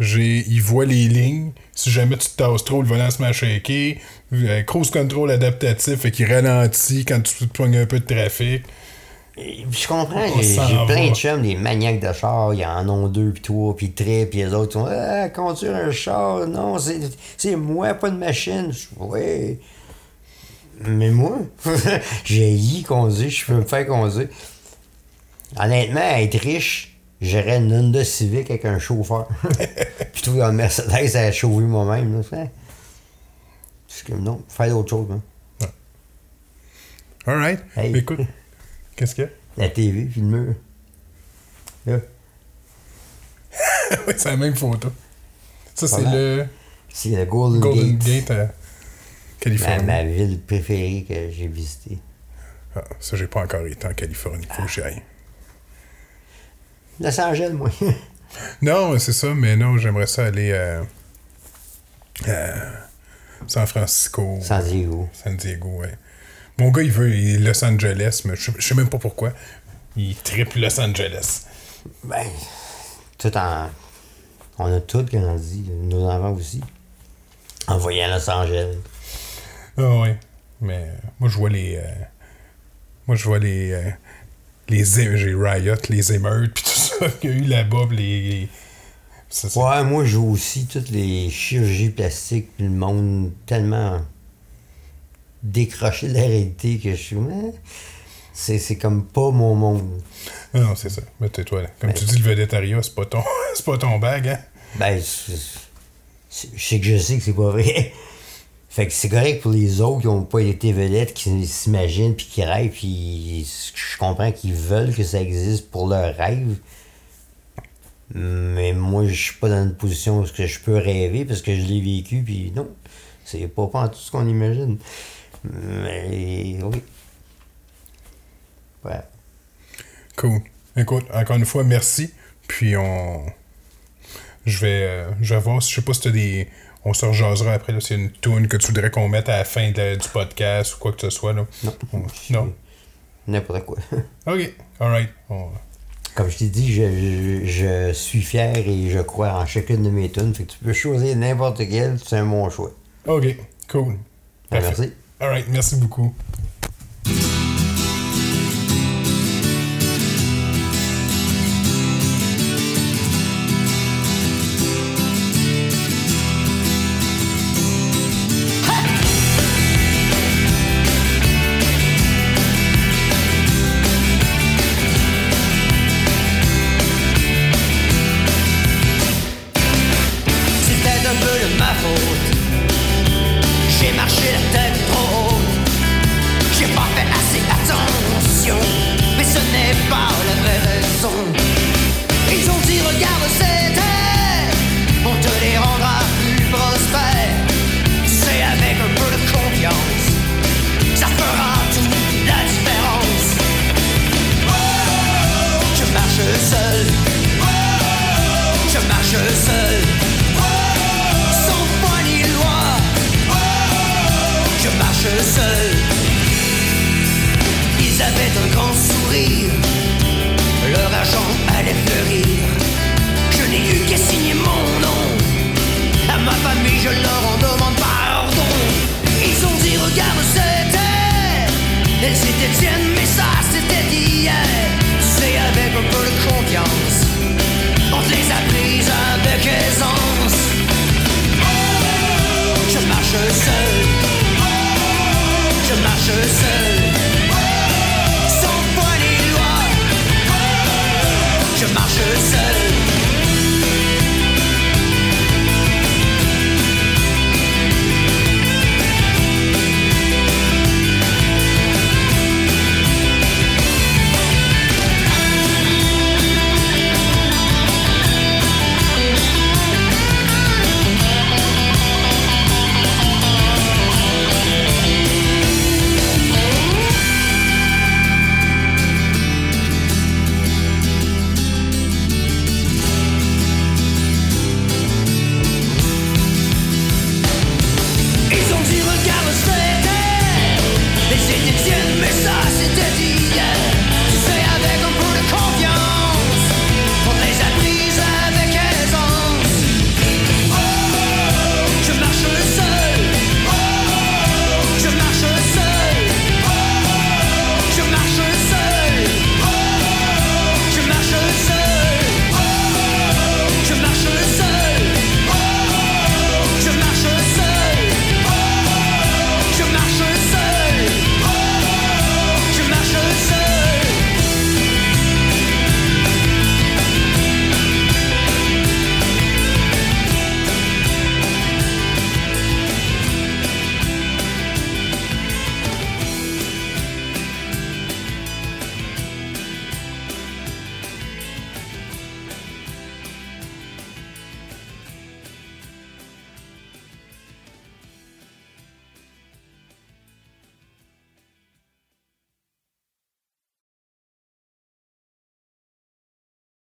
J'ai, il voit les lignes. Si jamais tu te tasses trop, le volant se met à shaker. Euh, cruise control adaptatif, fait qu'il ralentit quand tu te pognes un peu de trafic. Et je comprends, j'ai plein de chums, des maniaques de char, ils en ont deux, puis trois, puis très, puis les autres sont Ah, conduire un char, non, c'est c'est moi, pas de machine. Ouais. Mais moi, *laughs* j'ai y conduire, je peux me faire conduire. Honnêtement, être riche, j'aurais une Honda Civic avec un chauffeur. *laughs* Plutôt qu'un Mercedes à chauffer moi-même. là, c'est- Parce que non, faire d'autres choses. Hein. Alright. Hey. Écoute, qu'est-ce qu'il y a? La TV, puis le mur. Là. *laughs* Ouais, c'est la même photo. Ça, c'est le C'est le Golden, Golden Gate. Gate à Ma, Californie. ma ville préférée que j'ai visitée. Ah, ça, j'ai pas encore été en Californie. Faut que j'y aille. Los Angeles, moi. *laughs* Non, c'est ça, mais non, j'aimerais ça aller à, à San Francisco. San Diego. San Diego, ouais. Mon gars, il veut il Los Angeles, mais je, je sais même pas pourquoi. Il triple Los Angeles. Ben, tout en. On a tous grandi, nos enfants aussi. En voyant Los Angeles. Ah ouais. Mais euh, moi, je vois les. euh, moi, je vois les. euh, les j'ai Riot, les émeutes, puis tout ça qu'il y a eu là-bas, les. ça, Ouais, moi, je vois aussi toutes les chirurgies plastiques, puis le monde tellement décroché de la réalité que je suis. C'est c'est comme pas mon monde. Ah non, c'est ça. Mais tais-toi, là. Comme tu dis, le végétariat, c'est pas ton, *laughs* c'est pas ton bag, hein? Ben, je sais que je sais que c'est pas vrai. Fait que c'est correct pour les autres qui ont pas été vedettes, qui s'imaginent, puis qui rêvent, puis je comprends qu'ils veulent que ça existe pour leur rêve. Mais moi, je suis pas dans une position où je peux rêver parce que je l'ai vécu, puis non, c'est pas, pas en tout ce qu'on imagine. Mais oui. Ouais. Cool. Écoute, encore une fois, merci. Puis on. Je vais, euh, je vais voir je sais pas si t'as des. On se rejasera après, là. C'est une tune que tu voudrais qu'on mette à la fin de du podcast ou quoi que ce soit, là. Non. On- Non. N'importe quoi. *laughs* Ok. Alright. On- Comme je t'ai dit, je, je, je suis fier et je crois en chacune de mes tunes. Fait que tu peux choisir n'importe quelle, c'est un bon choix. Ok. Cool. Ben, Parfait. merci. Alright. Merci beaucoup.